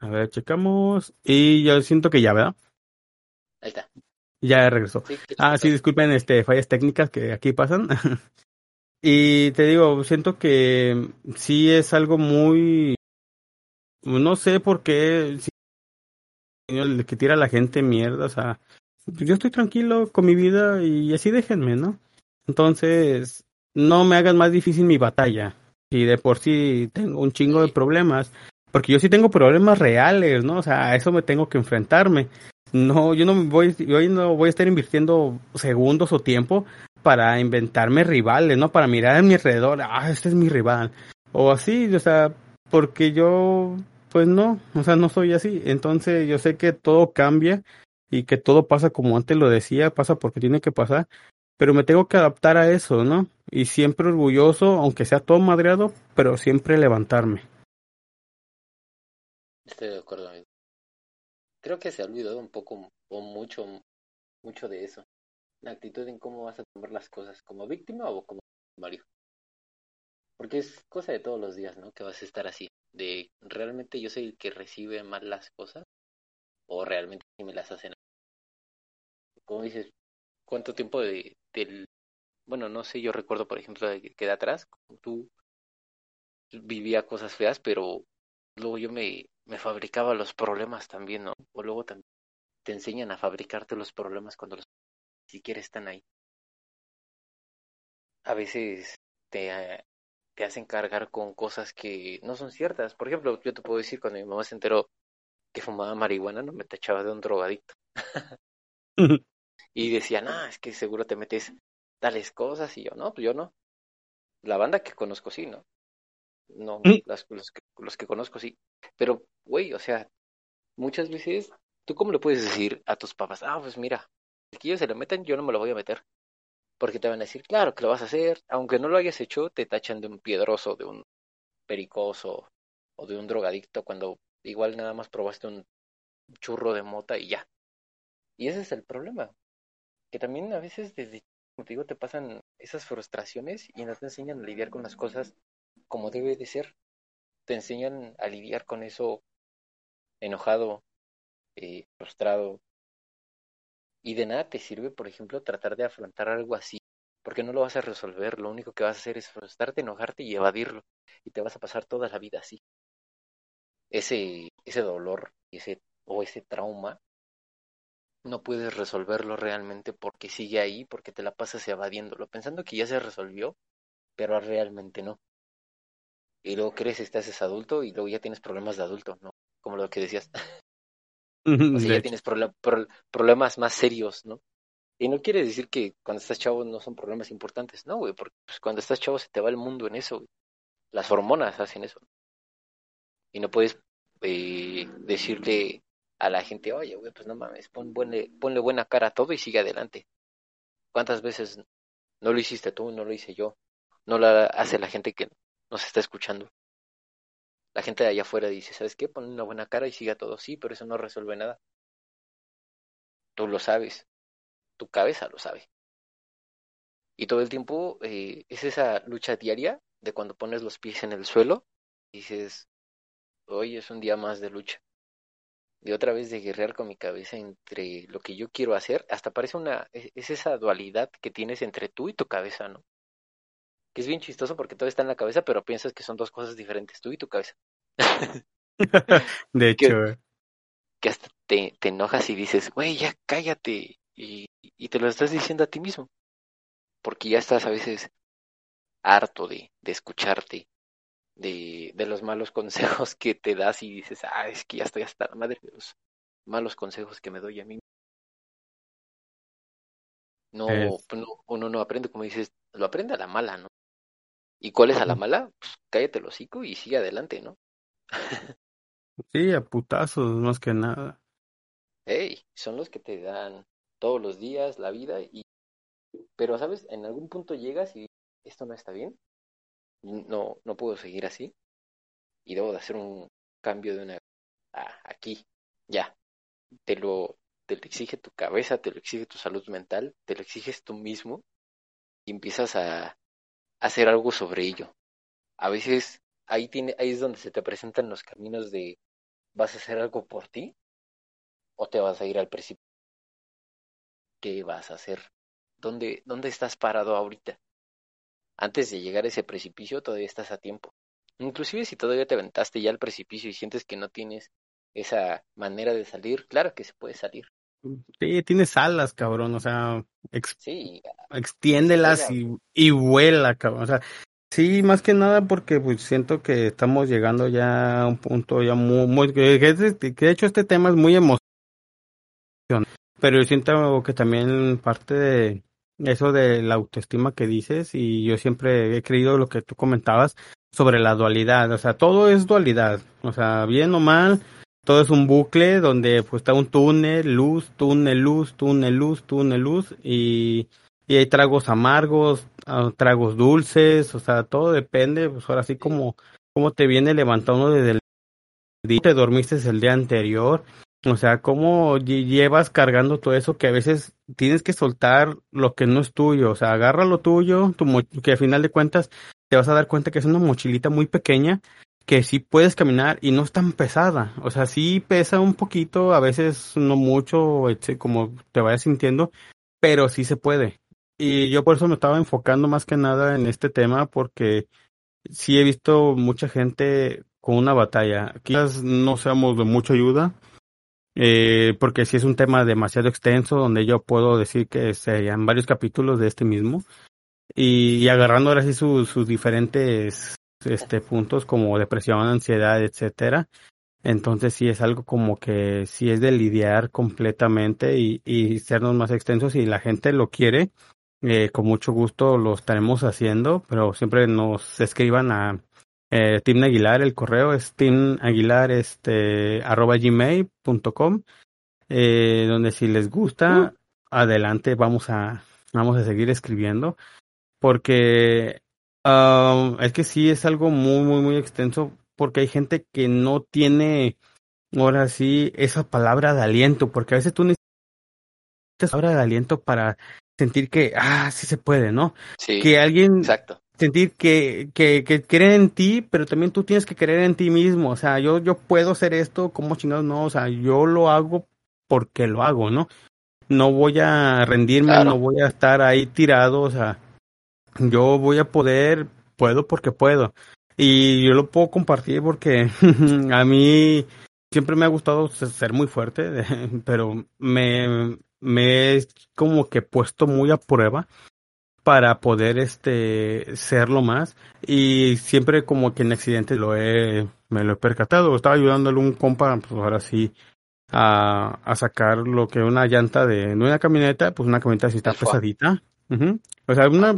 [SPEAKER 1] A ver, checamos. Y yo siento que ya, ¿verdad?
[SPEAKER 2] Ahí está.
[SPEAKER 1] Ya regresó.
[SPEAKER 2] Sí,
[SPEAKER 1] Ah, sí, disculpen este fallas técnicas que aquí pasan. y te digo, siento que sí es algo muy no sé por qué si el que tira a la gente mierda, o sea, pues yo estoy tranquilo con mi vida y así déjenme, ¿no? Entonces, no me hagan más difícil mi batalla. Y de por sí tengo un chingo de problemas, porque yo sí tengo problemas reales, ¿no? O sea, a eso me tengo que enfrentarme. No, yo no voy, yo no voy a estar invirtiendo segundos o tiempo para inventarme rivales, ¿no? Para mirar a mi alrededor, ah, este es mi rival. O así, o sea, porque yo, pues no, o sea, no soy así. Entonces yo sé que todo cambia y que todo pasa como antes lo decía, pasa porque tiene que pasar, pero me tengo que adaptar a eso, ¿no? Y siempre orgulloso, aunque sea todo madreado, pero siempre levantarme.
[SPEAKER 2] Estoy de acuerdo, amigo. Creo que se ha olvidado un poco o mucho, mucho de eso. La actitud en cómo vas a tomar las cosas, como víctima o como Mario. Porque es cosa de todos los días, ¿no? Que vas a estar así. De realmente yo soy el que recibe mal las cosas o realmente me las hacen. Como dices, ¿cuánto tiempo de, del... Bueno, no sé, yo recuerdo, por ejemplo, que de atrás, tú vivía cosas feas, pero luego yo me, me fabricaba los problemas también, ¿no? O luego también te enseñan a fabricarte los problemas cuando los ni siquiera están ahí. A veces te, te hacen cargar con cosas que no son ciertas. Por ejemplo, yo te puedo decir, cuando mi mamá se enteró que fumaba marihuana, no me tachaba de un drogadicto. y decía, no, es que seguro te metes tales cosas. Y yo, no, pues yo no. La banda que conozco sí, ¿no? No, las, los, que, los que conozco sí. Pero, güey, o sea, muchas veces, ¿tú cómo le puedes decir a tus papás? Ah, pues mira, el que ellos se lo metan, yo no me lo voy a meter. Porque te van a decir, claro que lo vas a hacer, aunque no lo hayas hecho, te tachan de un piedroso, de un pericoso o de un drogadicto, cuando igual nada más probaste un churro de mota y ya. Y ese es el problema. Que también a veces desde, como te digo, te pasan esas frustraciones y no te enseñan a lidiar con las cosas como debe de ser. Te enseñan a lidiar con eso enojado, eh, frustrado. Y de nada te sirve, por ejemplo, tratar de afrontar algo así, porque no lo vas a resolver. Lo único que vas a hacer es frustrarte, enojarte y evadirlo. Y te vas a pasar toda la vida así. ese, ese dolor ese, o ese trauma, no puedes resolverlo realmente porque sigue ahí, porque te la pasas evadiéndolo, pensando que ya se resolvió, pero realmente no. Y luego crees, estás es adulto y luego ya tienes problemas de adulto, ¿no? Como lo que decías. o sea, ya tienes problemas más serios, ¿no? Y no quiere decir que cuando estás chavo no son problemas importantes, no, güey, porque pues, cuando estás chavo se te va el mundo en eso, Las hormonas hacen eso. Y no puedes eh, decirle a la gente, oye, güey, pues no mames, ponle, ponle buena cara a todo y sigue adelante. ¿Cuántas veces no lo hiciste tú, no lo hice yo? No lo hace la gente que nos está escuchando. La gente de allá afuera dice, ¿sabes qué? Pon una buena cara y siga todo. Sí, pero eso no resuelve nada. Tú lo sabes. Tu cabeza lo sabe. Y todo el tiempo eh, es esa lucha diaria de cuando pones los pies en el suelo y dices, hoy es un día más de lucha. De otra vez de guerrear con mi cabeza entre lo que yo quiero hacer, hasta parece una, es esa dualidad que tienes entre tú y tu cabeza, ¿no? Que es bien chistoso porque todo está en la cabeza, pero piensas que son dos cosas diferentes, tú y tu cabeza.
[SPEAKER 1] de hecho.
[SPEAKER 2] Que, que hasta te, te, enojas y dices, güey, ya cállate. Y, y te lo estás diciendo a ti mismo. Porque ya estás a veces harto de, de escucharte, de, de los malos consejos que te das y dices, ah, es que ya estoy hasta la madre de los malos consejos que me doy a mí. No, no, uno no aprende, como dices, lo aprende a la mala, ¿no? ¿Y cuál es a la mala? Pues cállate el hocico y sigue adelante, ¿no?
[SPEAKER 1] sí, a putazos, más que nada.
[SPEAKER 2] Hey, son los que te dan todos los días la vida y pero sabes, en algún punto llegas y esto no está bien, no, no puedo seguir así y debo de hacer un cambio de una ah, aquí, ya, te lo, te lo exige tu cabeza, te lo exige tu salud mental, te lo exiges tú mismo y empiezas a hacer algo sobre ello. A veces ahí, tiene, ahí es donde se te presentan los caminos de ¿vas a hacer algo por ti? ¿O te vas a ir al precipicio? ¿Qué vas a hacer? ¿Dónde, ¿Dónde estás parado ahorita? antes de llegar a ese precipicio todavía estás a tiempo. Inclusive si todavía te aventaste ya al precipicio y sientes que no tienes esa manera de salir, claro que se puede salir.
[SPEAKER 1] Sí, tienes alas, cabrón, o sea, sí, extiéndelas y, y vuela, cabrón, o sea, sí, más que nada porque pues siento que estamos llegando ya a un punto ya muy, muy que, de hecho este tema es muy emocionante, pero yo siento que también parte de, eso de la autoestima que dices y yo siempre he creído lo que tú comentabas sobre la dualidad, o sea, todo es dualidad, o sea, bien o mal, todo es un bucle donde pues está un túnel, luz, túnel, luz, túnel, luz, túnel, luz y, y hay tragos amargos, ah, tragos dulces, o sea, todo depende, pues ahora sí como, te viene levantando desde el día, te dormiste el día anterior, o sea, cómo llevas cargando todo eso que a veces tienes que soltar lo que no es tuyo. O sea, agarra lo tuyo, tu que al final de cuentas te vas a dar cuenta que es una mochilita muy pequeña que sí puedes caminar y no es tan pesada. O sea, sí pesa un poquito, a veces no mucho, como te vayas sintiendo, pero sí se puede. Y yo por eso me estaba enfocando más que nada en este tema porque sí he visto mucha gente con una batalla. Quizás no seamos de mucha ayuda, eh, porque si es un tema demasiado extenso donde yo puedo decir que serían varios capítulos de este mismo y, agarrando ahora sí sus, sus diferentes este puntos como depresión, ansiedad, etcétera. Entonces sí es algo como que sí es de lidiar completamente y, y sernos más extensos y la gente lo quiere, eh, con mucho gusto lo estaremos haciendo, pero siempre nos escriban a eh, Tim Aguilar, el correo es timaguilar este, arroba gmail.com, eh, donde si les gusta, uh. adelante, vamos a, vamos a seguir escribiendo, porque um, es que sí es algo muy, muy, muy extenso, porque hay gente que no tiene, ahora sí, esa palabra de aliento, porque a veces tú necesitas palabra de aliento para sentir que, ah, sí se puede, ¿no?
[SPEAKER 2] Sí,
[SPEAKER 1] que alguien
[SPEAKER 2] exacto
[SPEAKER 1] sentir que, que, que creen en ti, pero también tú tienes que creer en ti mismo. O sea, yo, yo puedo hacer esto, como chingados no, o sea, yo lo hago porque lo hago, ¿no? No voy a rendirme, no voy a estar ahí tirado, o sea, yo voy a poder, puedo porque puedo. Y yo lo puedo compartir porque a mí siempre me ha gustado ser muy fuerte, pero me, me he como que puesto muy a prueba para poder este serlo más. Y siempre como que en accidentes lo he me lo he percatado. Estaba ayudándole un compa pues ahora sí a, a sacar lo que una llanta de no una camioneta pues una camioneta así está pesadita o sea una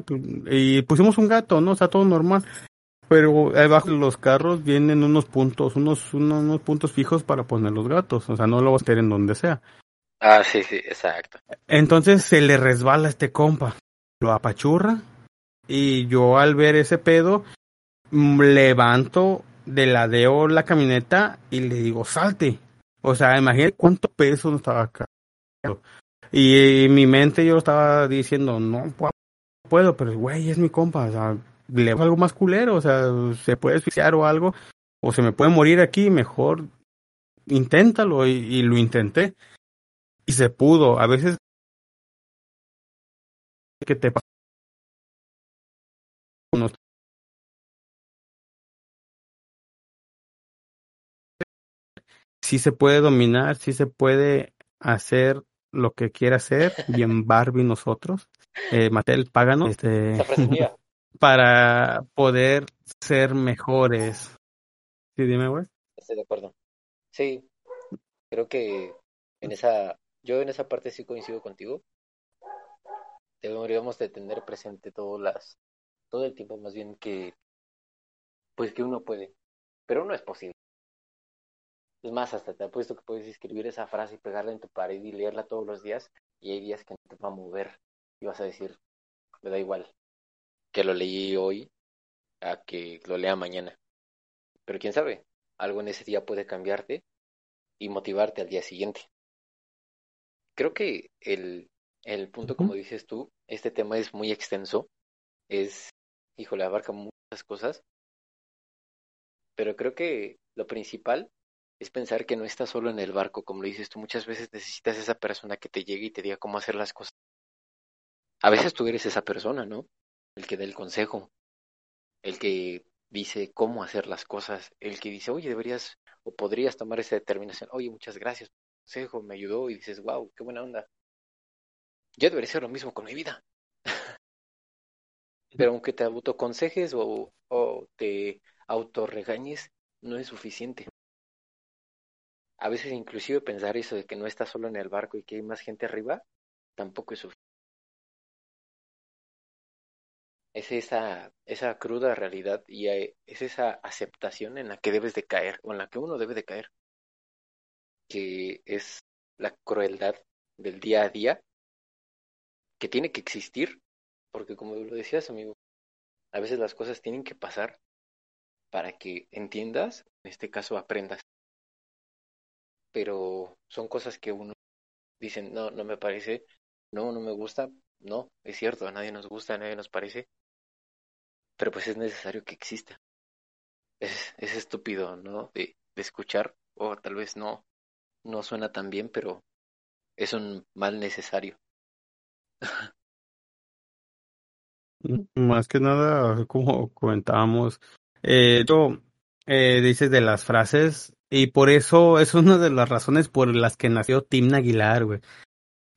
[SPEAKER 1] y pusimos un gato no o sea todo normal. Pero debajo de los carros vienen unos puntos unos, unos unos puntos fijos para poner los gatos. O sea no lo vas a tener en donde sea.
[SPEAKER 2] Ah, sí, sí, exacto.
[SPEAKER 1] Entonces se le resbala a este compa, lo apachurra. Y yo al ver ese pedo mm, levanto de ladeo la camioneta y le digo salte. O sea, imagínate cuánto peso no estaba acá. Y mi mente yo estaba diciendo, no puedo, pero güey, es mi compa, o sea, le algo más culero, o sea, se puede asfixiar o algo, o se me puede morir aquí, mejor inténtalo y, lo intenté y se pudo. A veces que te sí se puede dominar, sí se puede hacer lo que quiera hacer, bien Barbie nosotros, eh, Mattel, páganos, este, para poder ser mejores. Sí, dime, güey.
[SPEAKER 2] Estoy de acuerdo. Sí, creo que en esa yo en esa parte sí coincido contigo. Deberíamos de tener presente todas las, todo el tiempo más bien que, pues que uno puede, pero no es posible. Es más, hasta te apuesto que puedes escribir esa frase y pegarla en tu pared y leerla todos los días y hay días que no te va a mover y vas a decir, me da igual que lo leí hoy a que lo lea mañana. Pero quién sabe, algo en ese día puede cambiarte y motivarte al día siguiente creo que el, el punto, como dices tú, este tema es muy extenso, es, híjole, abarca muchas cosas, pero creo que lo principal es pensar que no estás solo en el barco, como lo dices tú, muchas veces necesitas esa persona que te llegue y te diga cómo hacer las cosas. A veces tú eres esa persona, ¿no? El que da el consejo, el que dice cómo hacer las cosas, el que dice, oye, deberías o podrías tomar esa determinación, oye, muchas gracias consejo, me ayudó y dices, wow, qué buena onda. Yo debería hacer lo mismo con mi vida. Pero aunque te autoconsejes o, o te autorregañes, no es suficiente. A veces inclusive pensar eso de que no estás solo en el barco y que hay más gente arriba, tampoco es suficiente. Es esa, esa cruda realidad y es esa aceptación en la que debes de caer o en la que uno debe de caer que es la crueldad del día a día, que tiene que existir, porque como lo decías, amigo, a veces las cosas tienen que pasar para que entiendas, en este caso aprendas. Pero son cosas que uno dicen, no, no me parece, no, no me gusta, no, es cierto, a nadie nos gusta, a nadie nos parece, pero pues es necesario que exista. Es, es estúpido, ¿no? De, de escuchar, o tal vez no, no suena tan bien, pero es un mal necesario.
[SPEAKER 1] Más que nada, como comentábamos, eh, eh, dices de las frases, y por eso es una de las razones por las que nació Tim Aguilar, güey.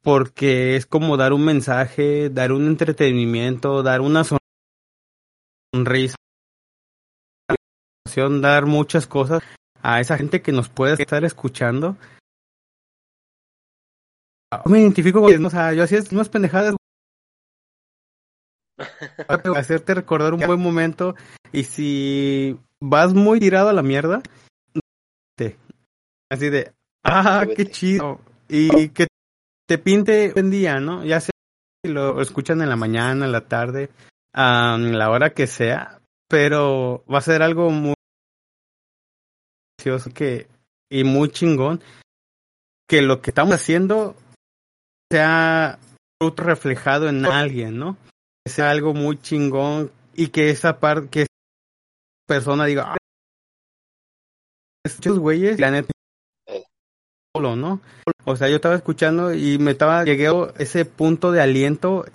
[SPEAKER 1] Porque es como dar un mensaje, dar un entretenimiento, dar una sonrisa, dar muchas cosas a esa gente que nos puede estar escuchando me identifico con, o sea, yo hacía unas pendejadas hacerte recordar un buen momento y si vas muy tirado a la mierda así de ah qué chido. Y que te pinte buen día no ya sea si lo escuchan en la mañana en la tarde a la hora que sea pero va a ser algo muy que y muy chingón que lo que estamos haciendo sea reflejado en alguien, ¿no? Que sea algo muy chingón y que esa parte, que esa persona diga, ah, estos güeyes, la neta, solo, ¿no? O sea, yo estaba escuchando y me estaba, llegué ese punto de aliento,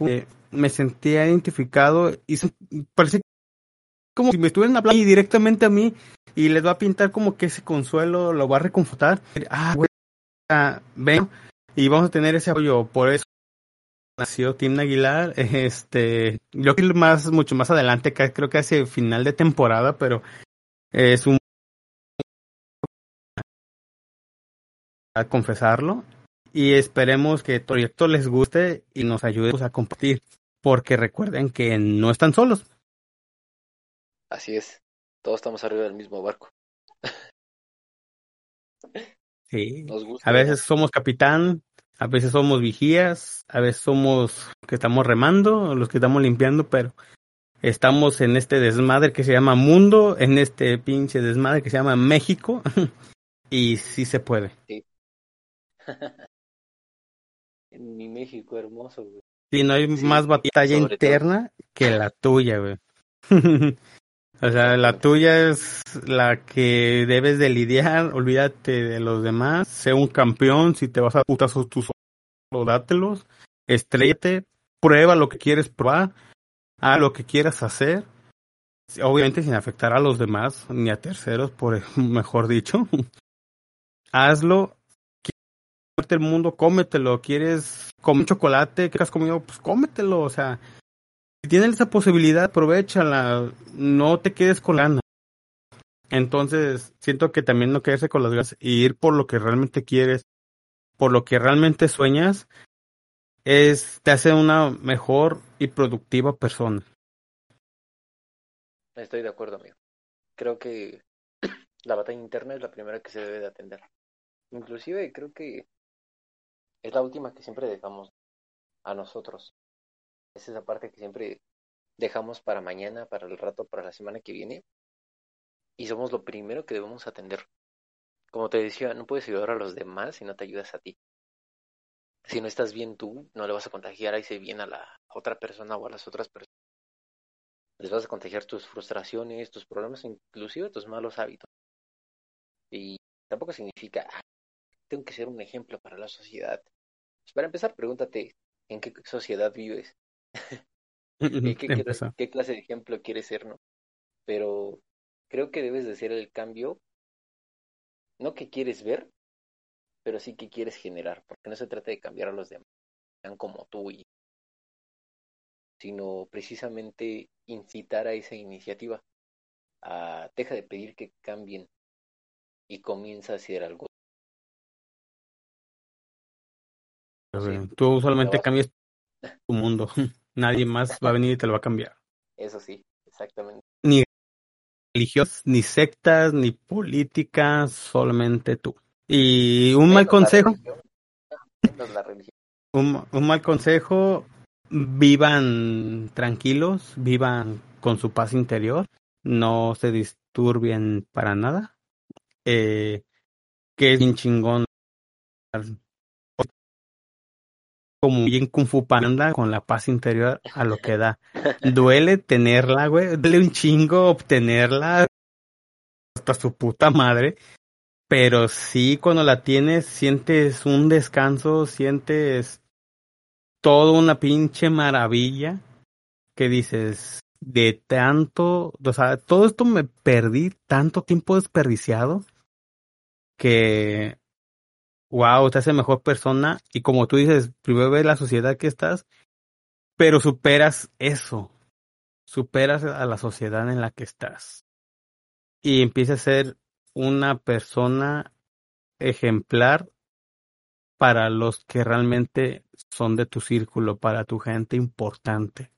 [SPEAKER 1] me sentía identificado y parece como si me estuvieran hablando directamente a mí y les va a pintar como que ese consuelo, lo va a reconfortar. Ah, güey, ven, y vamos a tener ese apoyo. Por eso nació Tim Aguilar. Este, yo creo que más, mucho más adelante, creo que hace final de temporada, pero es un a confesarlo y esperemos que el proyecto les guste y nos ayude pues, a compartir porque recuerden que no están solos.
[SPEAKER 2] Así es, todos estamos arriba del mismo barco.
[SPEAKER 1] Sí, a veces somos capitán, a veces somos vigías, a veces somos que estamos remando, los que estamos limpiando, pero estamos en este desmadre que se llama mundo, en este pinche desmadre que se llama México, y sí se puede.
[SPEAKER 2] Sí. en mi México hermoso, güey.
[SPEAKER 1] Sí, no hay más batalla interna que la tuya, güey. o sea, la tuya es la que debes de lidiar, olvídate de los demás, sé un campeón, si te vas a putas tú solo, dátelos, estrellate, prueba lo que quieres probar, haz lo que quieras hacer, obviamente sin afectar a los demás, ni a terceros, por mejor dicho. Hazlo el mundo, cómetelo. ¿Quieres comer chocolate? ¿Qué has comido? Pues cómetelo. O sea, si tienes esa posibilidad, aprovechala. No te quedes con lana. Entonces, siento que también no quedarse con las ganas y ir por lo que realmente quieres, por lo que realmente sueñas, es te hace una mejor y productiva persona.
[SPEAKER 2] Estoy de acuerdo, amigo. Creo que la batalla interna es la primera que se debe de atender. Inclusive creo que es la última que siempre dejamos a nosotros. Es esa parte que siempre dejamos para mañana, para el rato, para la semana que viene. Y somos lo primero que debemos atender. Como te decía, no puedes ayudar a los demás si no te ayudas a ti. Si no estás bien tú, no le vas a contagiar a ese bien a la otra persona o a las otras personas. Les vas a contagiar tus frustraciones, tus problemas, inclusive tus malos hábitos. Y tampoco significa, tengo que ser un ejemplo para la sociedad. Pues para empezar, pregúntate, ¿en qué sociedad vives? ¿Y qué, qué, clase de ejemplo quieres ser, no? Pero creo que debes de ser el cambio, no que quieres ver, pero sí que quieres generar, porque no se trata de cambiar a los demás, sean como tú, y, sino precisamente incitar a esa iniciativa. A, deja de pedir que cambien y comienza a hacer algo
[SPEAKER 1] Tú usualmente cambias tu mundo. Nadie más va a venir y te lo va a cambiar.
[SPEAKER 2] Eso sí, exactamente.
[SPEAKER 1] Ni religios, ni sectas, ni políticas, solamente tú. Y un mal consejo. Un, un mal consejo, vivan tranquilos, vivan con su paz interior, no se disturbien para nada. Eh, que es bien chingón como bien Kung Fu Panda con la paz interior a lo que da. Duele tenerla, güey. Duele un chingo obtenerla hasta su puta madre. Pero sí, cuando la tienes, sientes un descanso, sientes todo una pinche maravilla que dices, de tanto, o sea, todo esto me perdí, tanto tiempo desperdiciado que wow, te hace mejor persona y como tú dices, primero ves la sociedad que estás, pero superas eso, superas a la sociedad en la que estás. Y empiezas a ser una persona ejemplar para los que realmente son de tu círculo, para tu gente importante,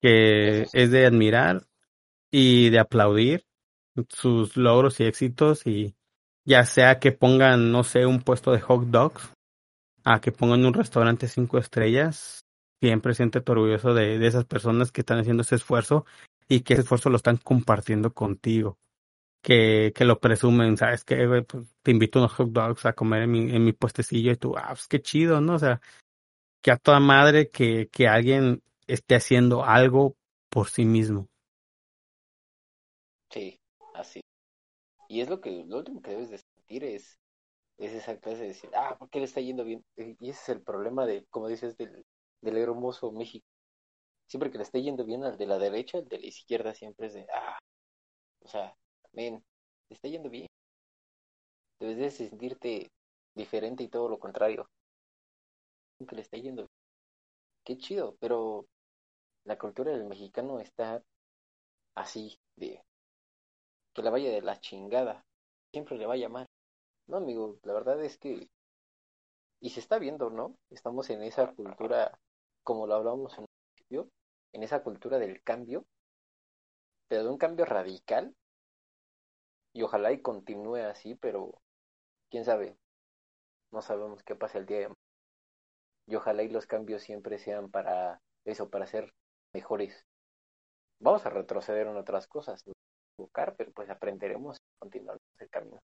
[SPEAKER 1] que es de admirar y de aplaudir sus logros y éxitos y ya sea que pongan, no sé, un puesto de hot dogs, a que pongan un restaurante cinco estrellas, siempre siéntete orgulloso de, de esas personas que están haciendo ese esfuerzo y que ese esfuerzo lo están compartiendo contigo. Que, que lo presumen, ¿sabes qué? Pues, te invito a unos hot dogs a comer en mi, en mi puestecillo y tú, ah, pues qué chido, ¿no? O sea, que a toda madre que, que alguien esté haciendo algo por sí mismo.
[SPEAKER 2] Sí. Y es lo que lo último que debes de sentir es, es esa clase de decir, ah, ¿por qué le está yendo bien? Y ese es el problema de, como dices, del, del hermoso México. siempre que le esté yendo bien al de la derecha, el de la izquierda siempre es de, ah, o sea, men, te está yendo bien. Debes de sentirte diferente y todo lo contrario. Que le está yendo bien. Qué chido, pero la cultura del mexicano está así, de que la vaya de la chingada, siempre le vaya mal. No, amigo, la verdad es que, y se está viendo, ¿no? Estamos en esa cultura, como lo hablábamos en el principio, en esa cultura del cambio, pero de un cambio radical, y ojalá y continúe así, pero quién sabe, no sabemos qué pasa el día de mañana. Y ojalá y los cambios siempre sean para eso, para ser mejores. Vamos a retroceder en otras cosas, pero pues aprenderemos y continuar el camino.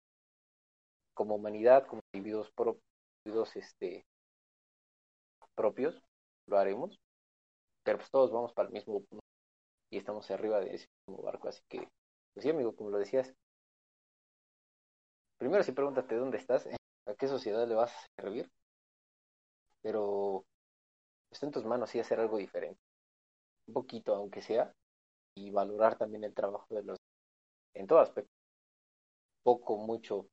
[SPEAKER 2] Como humanidad, como individuos, propios, este, propios, lo haremos, pero pues todos vamos para el mismo punto y estamos arriba de ese mismo barco, así que, pues sí, amigo, como lo decías, primero sí pregúntate dónde estás, a qué sociedad le vas a servir, pero está en tus manos sí hacer algo diferente, un poquito aunque sea, y valorar también el trabajo de los en todo aspecto, poco, mucho,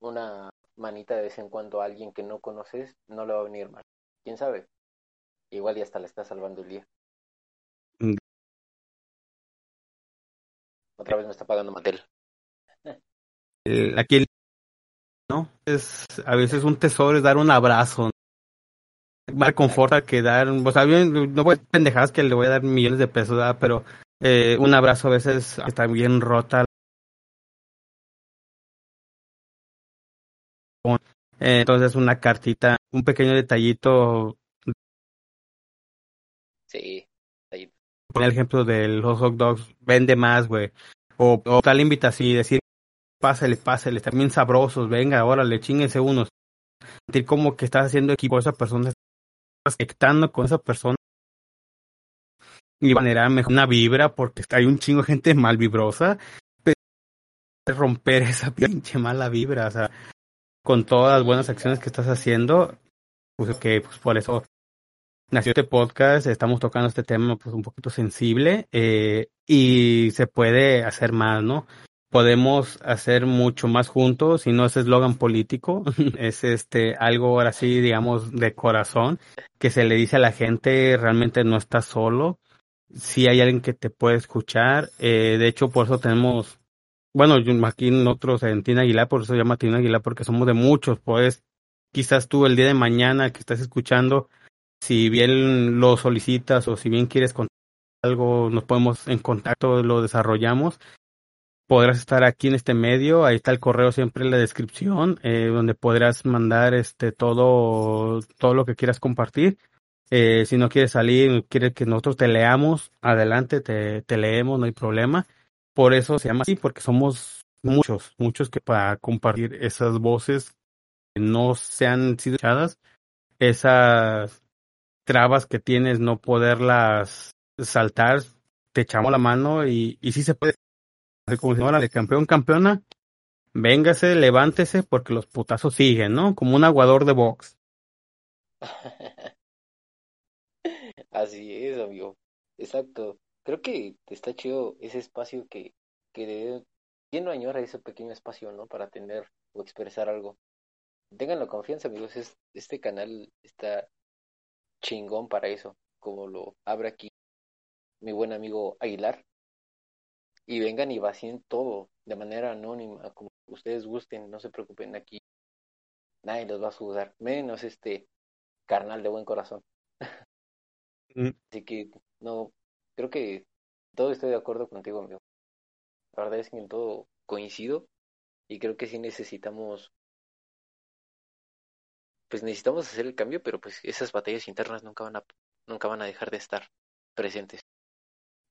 [SPEAKER 2] una manita de vez en cuando a alguien que no conoces no le va a venir mal, quién sabe, igual ya hasta le está salvando el día.
[SPEAKER 1] Mm.
[SPEAKER 2] Otra vez me está pagando Mattel.
[SPEAKER 1] Eh, aquí ¿no? Es a veces un tesoro es dar un abrazo. Más conforta que dar, o sea, bien, no voy a pendejadas que le voy a dar millones de pesos, ¿verdad? pero eh, un abrazo a veces está bien rota. Eh, entonces una cartita, un pequeño detallito.
[SPEAKER 2] Sí,
[SPEAKER 1] el ejemplo de los hot dogs, vende más, güey. O, o tal invitación y decir, pásale, pásale, están bien sabrosos, venga, órale, chinguense unos. Sentir como que estás haciendo equipo esa persona, estás conectando con esa persona y generar mejor una vibra porque hay un chingo de gente mal vibrosa, pero romper esa pinche mala vibra, o sea, con todas las buenas acciones que estás haciendo, pues que pues por eso nació este podcast, estamos tocando este tema pues un poquito sensible eh, y se puede hacer más, ¿no? podemos hacer mucho más juntos y no es eslogan político, es este algo ahora sí, digamos, de corazón, que se le dice a la gente realmente no estás solo, si hay alguien que te puede escuchar, eh, de hecho por eso tenemos, bueno, aquí nosotros en Tina Aguilar, por eso se llama Tina Aguilar, porque somos de muchos, pues quizás tú el día de mañana que estás escuchando, si bien lo solicitas o si bien quieres contar algo, nos podemos en contacto, lo desarrollamos podrás estar aquí en este medio, ahí está el correo siempre en la descripción, eh, donde podrás mandar este todo, todo lo que quieras compartir. Eh, si no quieres salir, quieres que nosotros te leamos, adelante, te, te leemos, no hay problema. Por eso se llama así, porque somos muchos, muchos que para compartir esas voces que no sean sido escuchadas, esas trabas que tienes, no poderlas saltar, te echamos la mano y, y sí se puede Así como si de campeón, campeona, véngase, levántese porque los putazos siguen, ¿no? Como un aguador de box.
[SPEAKER 2] Así es, amigo. Exacto. Creo que está chido ese espacio que, que debe, ¿quién no añora ese pequeño espacio, ¿no? Para tener o expresar algo. Tengan la confianza, amigos. Es, este canal está chingón para eso, como lo abre aquí mi buen amigo Aguilar y vengan y vacíen todo de manera anónima, como ustedes gusten, no se preocupen aquí. Nadie los va a sudar, menos este carnal de buen corazón. Mm. Así que no, creo que todo estoy de acuerdo contigo, amigo. La verdad es que en todo coincido y creo que sí necesitamos pues necesitamos hacer el cambio, pero pues esas batallas internas nunca van a nunca van a dejar de estar presentes.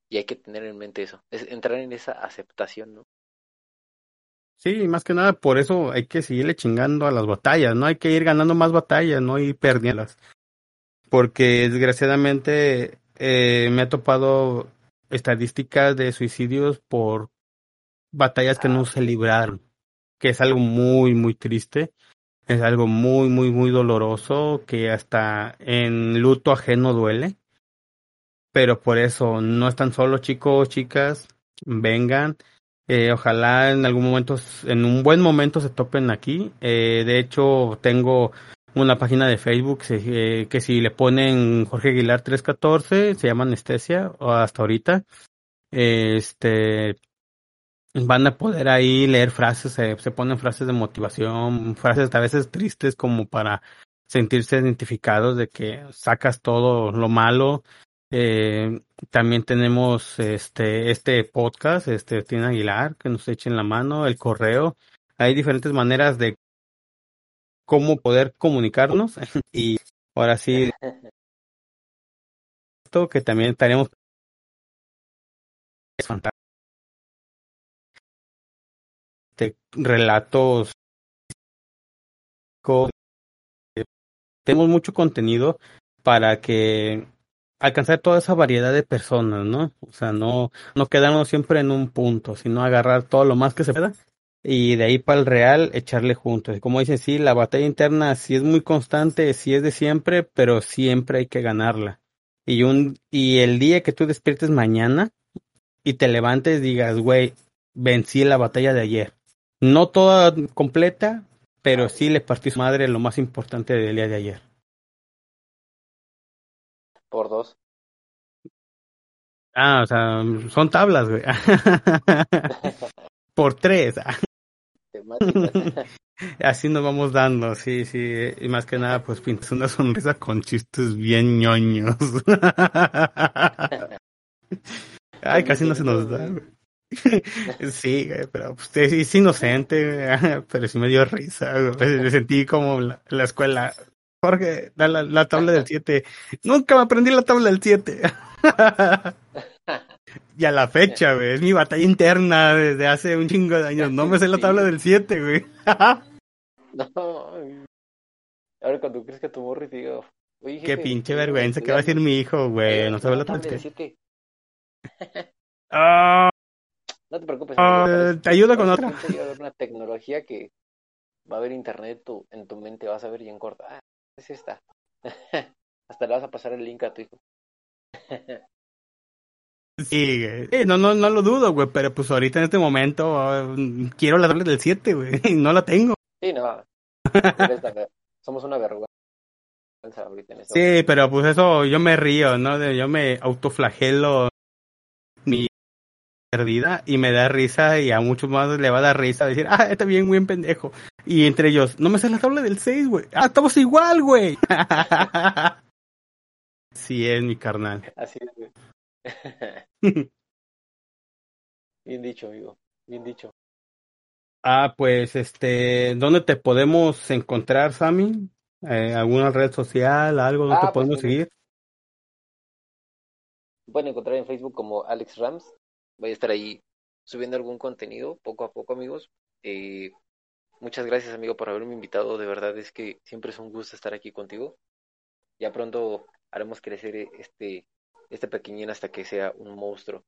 [SPEAKER 2] Y hay que tener en mente eso, es entrar en esa aceptación, ¿no?
[SPEAKER 1] Sí, más que nada por eso hay que seguirle chingando a las batallas, ¿no? Hay que ir ganando más batallas, no ir perdiéndolas. Porque desgraciadamente eh, me ha topado estadísticas de suicidios por batallas que no se libraron, que es algo muy, muy triste. Es algo muy, muy, muy doloroso que hasta en luto ajeno duele pero por eso no están solos chicos, chicas, vengan. Eh, ojalá en algún momento, en un buen momento se topen aquí. Eh, de hecho, tengo una página de Facebook eh, que si le ponen Jorge Aguilar 314, se llama Anestesia, o hasta ahorita. Este, van a poder ahí leer frases, se ponen frases de motivación, frases a veces tristes como para sentirse identificados de que sacas todo lo malo. Eh, también tenemos este, este podcast, este Tina Aguilar, que nos echen la mano, el correo. Hay diferentes maneras de cómo poder comunicarnos y ahora sí esto que también estaremos de relatos tenemos mucho contenido para que alcanzar toda esa variedad de personas, ¿no? O sea, no, no quedarnos siempre en un punto, sino agarrar todo lo más que se pueda y de ahí para el real echarle juntos. Como dicen, sí, la batalla interna sí es muy constante, sí es de siempre, pero siempre hay que ganarla. Y un, y el día que tú despiertes mañana y te levantes digas, güey, vencí la batalla de ayer. No toda completa, pero sí le partí su madre lo más importante del día de ayer.
[SPEAKER 2] Por dos.
[SPEAKER 1] Ah, o sea, son tablas, güey. Por tres. Así nos vamos dando, sí, sí. Y más que nada, pues pintas una sonrisa con chistes bien ñoños. Ay, casi no se nos da. Sí, pero pues, es inocente, pero sí me dio risa. Me sentí como la, la escuela. Jorge, da la, la tabla del 7. Nunca me aprendí la tabla del 7. y a la fecha, güey, es mi batalla interna desde hace un chingo de años. No me sé la tabla del 7, güey.
[SPEAKER 2] no. Ahora cuando crees que tu morro y digo,
[SPEAKER 1] Qué pinche vergüenza que va a decir mi hijo, güey. No sabe la tabla del 7.
[SPEAKER 2] Ah. No te preocupes.
[SPEAKER 1] Uh, te ayudo con otra.
[SPEAKER 2] Una tecnología que va a haber internet en tu mente, vas a ver y en corto. Ah, es esta. Hasta le vas a pasar el link a tu hijo.
[SPEAKER 1] sí, no, no, no lo dudo, güey, pero pues ahorita en este momento uh, quiero la doble del 7, güey, y no la tengo.
[SPEAKER 2] Sí, no. Somos una vergüenza.
[SPEAKER 1] Sí, pero pues eso yo me río, ¿no? Yo me autoflagelo mi perdida y me da risa y a muchos más le va a dar risa decir, ah, está bien, buen pendejo. Y entre ellos, no me sé la tabla del 6, güey. Ah, estamos igual, güey. sí es mi carnal.
[SPEAKER 2] Así es, güey. bien dicho, amigo. Bien dicho.
[SPEAKER 1] Ah, pues, este, ¿dónde te podemos encontrar, Sammy? Eh, ¿Alguna red social, algo donde te ah, pues, podemos seguir?
[SPEAKER 2] Pueden encontrar en Facebook como Alex Rams voy a estar ahí subiendo algún contenido poco a poco, amigos. Eh, muchas gracias, amigo, por haberme invitado. De verdad es que siempre es un gusto estar aquí contigo. Ya pronto haremos crecer este, este pequeñín hasta que sea un monstruo.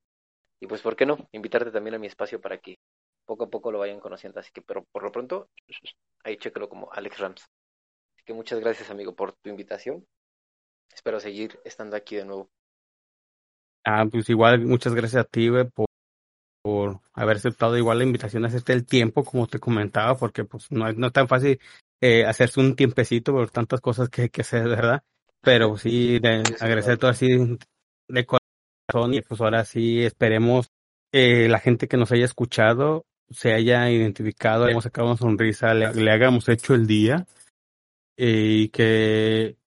[SPEAKER 2] Y pues, ¿por qué no? Invitarte también a mi espacio para que poco a poco lo vayan conociendo. Así que, pero por lo pronto, ahí chéquelo como Alex Rams. Así que muchas gracias, amigo, por tu invitación. Espero seguir estando aquí de nuevo.
[SPEAKER 1] Ah, pues igual, muchas gracias a ti, güey, por, por haber aceptado igual la invitación a hacerte el tiempo, como te comentaba, porque pues no, no es tan fácil eh, hacerse un tiempecito por tantas cosas que hay que hacer, ¿verdad? Pero sí, de, agradecer todo así de corazón y pues ahora sí esperemos que la gente que nos haya escuchado se haya identificado, hemos sacado una sonrisa, le, le hagamos hecho el día eh, y que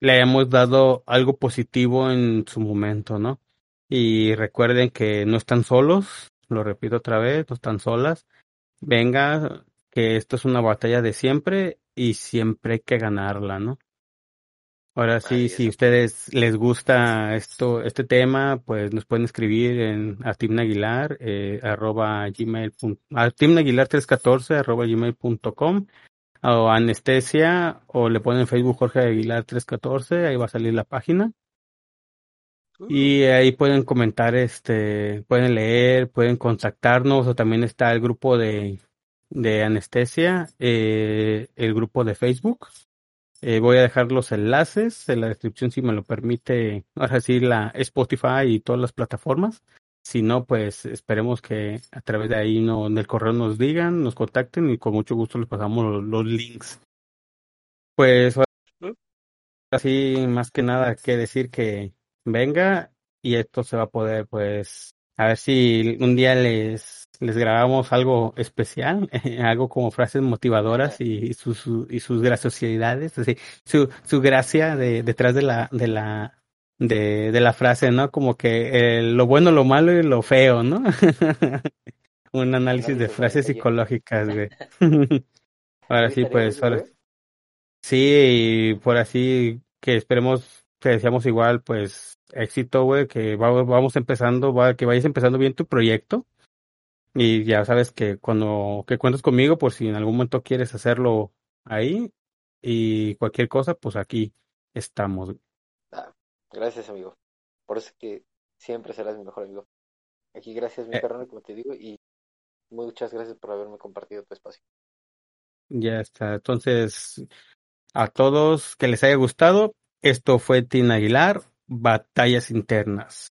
[SPEAKER 1] le hayamos dado algo positivo en su momento, ¿no? Y recuerden que no están solos, lo repito otra vez, no están solas. Venga, que esto es una batalla de siempre y siempre hay que ganarla, ¿no? Ahora sí, si ustedes les gusta esto, este tema, pues nos pueden escribir en a Tim Aguilar, eh, arroba gmail, a Aguilar 314 arroba gmail.com o anestesia o le ponen Facebook Jorge Aguilar 314, ahí va a salir la página. Y ahí pueden comentar, este, pueden leer, pueden contactarnos, o también está el grupo de, de anestesia, eh, el grupo de Facebook, Eh, voy a dejar los enlaces en la descripción si me lo permite, ahora sí, la Spotify y todas las plataformas. Si no, pues esperemos que a través de ahí no, en el correo nos digan, nos contacten y con mucho gusto les pasamos los, los links. Pues así más que nada que decir que venga y esto se va a poder pues a ver si un día les les grabamos algo especial, algo como frases motivadoras y, sus y sus graciosidades, así, su su gracia de detrás de la de la de, de la frase, ¿no? Como que lo bueno, lo malo y lo feo, ¿no? un análisis de frases psicológicas, güey. ahora sí, pues, ahora, Sí, y por así que esperemos que deseamos igual, pues éxito, güey, que vamos, vamos empezando, va, que vayas empezando bien tu proyecto. Y ya sabes que cuando que cuentas conmigo, por si en algún momento quieres hacerlo ahí y cualquier cosa, pues aquí estamos.
[SPEAKER 2] Ah, gracias, amigo. Por eso es que siempre serás mi mejor amigo. Aquí gracias, mi eh, como te digo, y muchas gracias por haberme compartido tu espacio.
[SPEAKER 1] Ya está. Entonces, a todos que les haya gustado. Esto fue Tina Aguilar, Batallas Internas.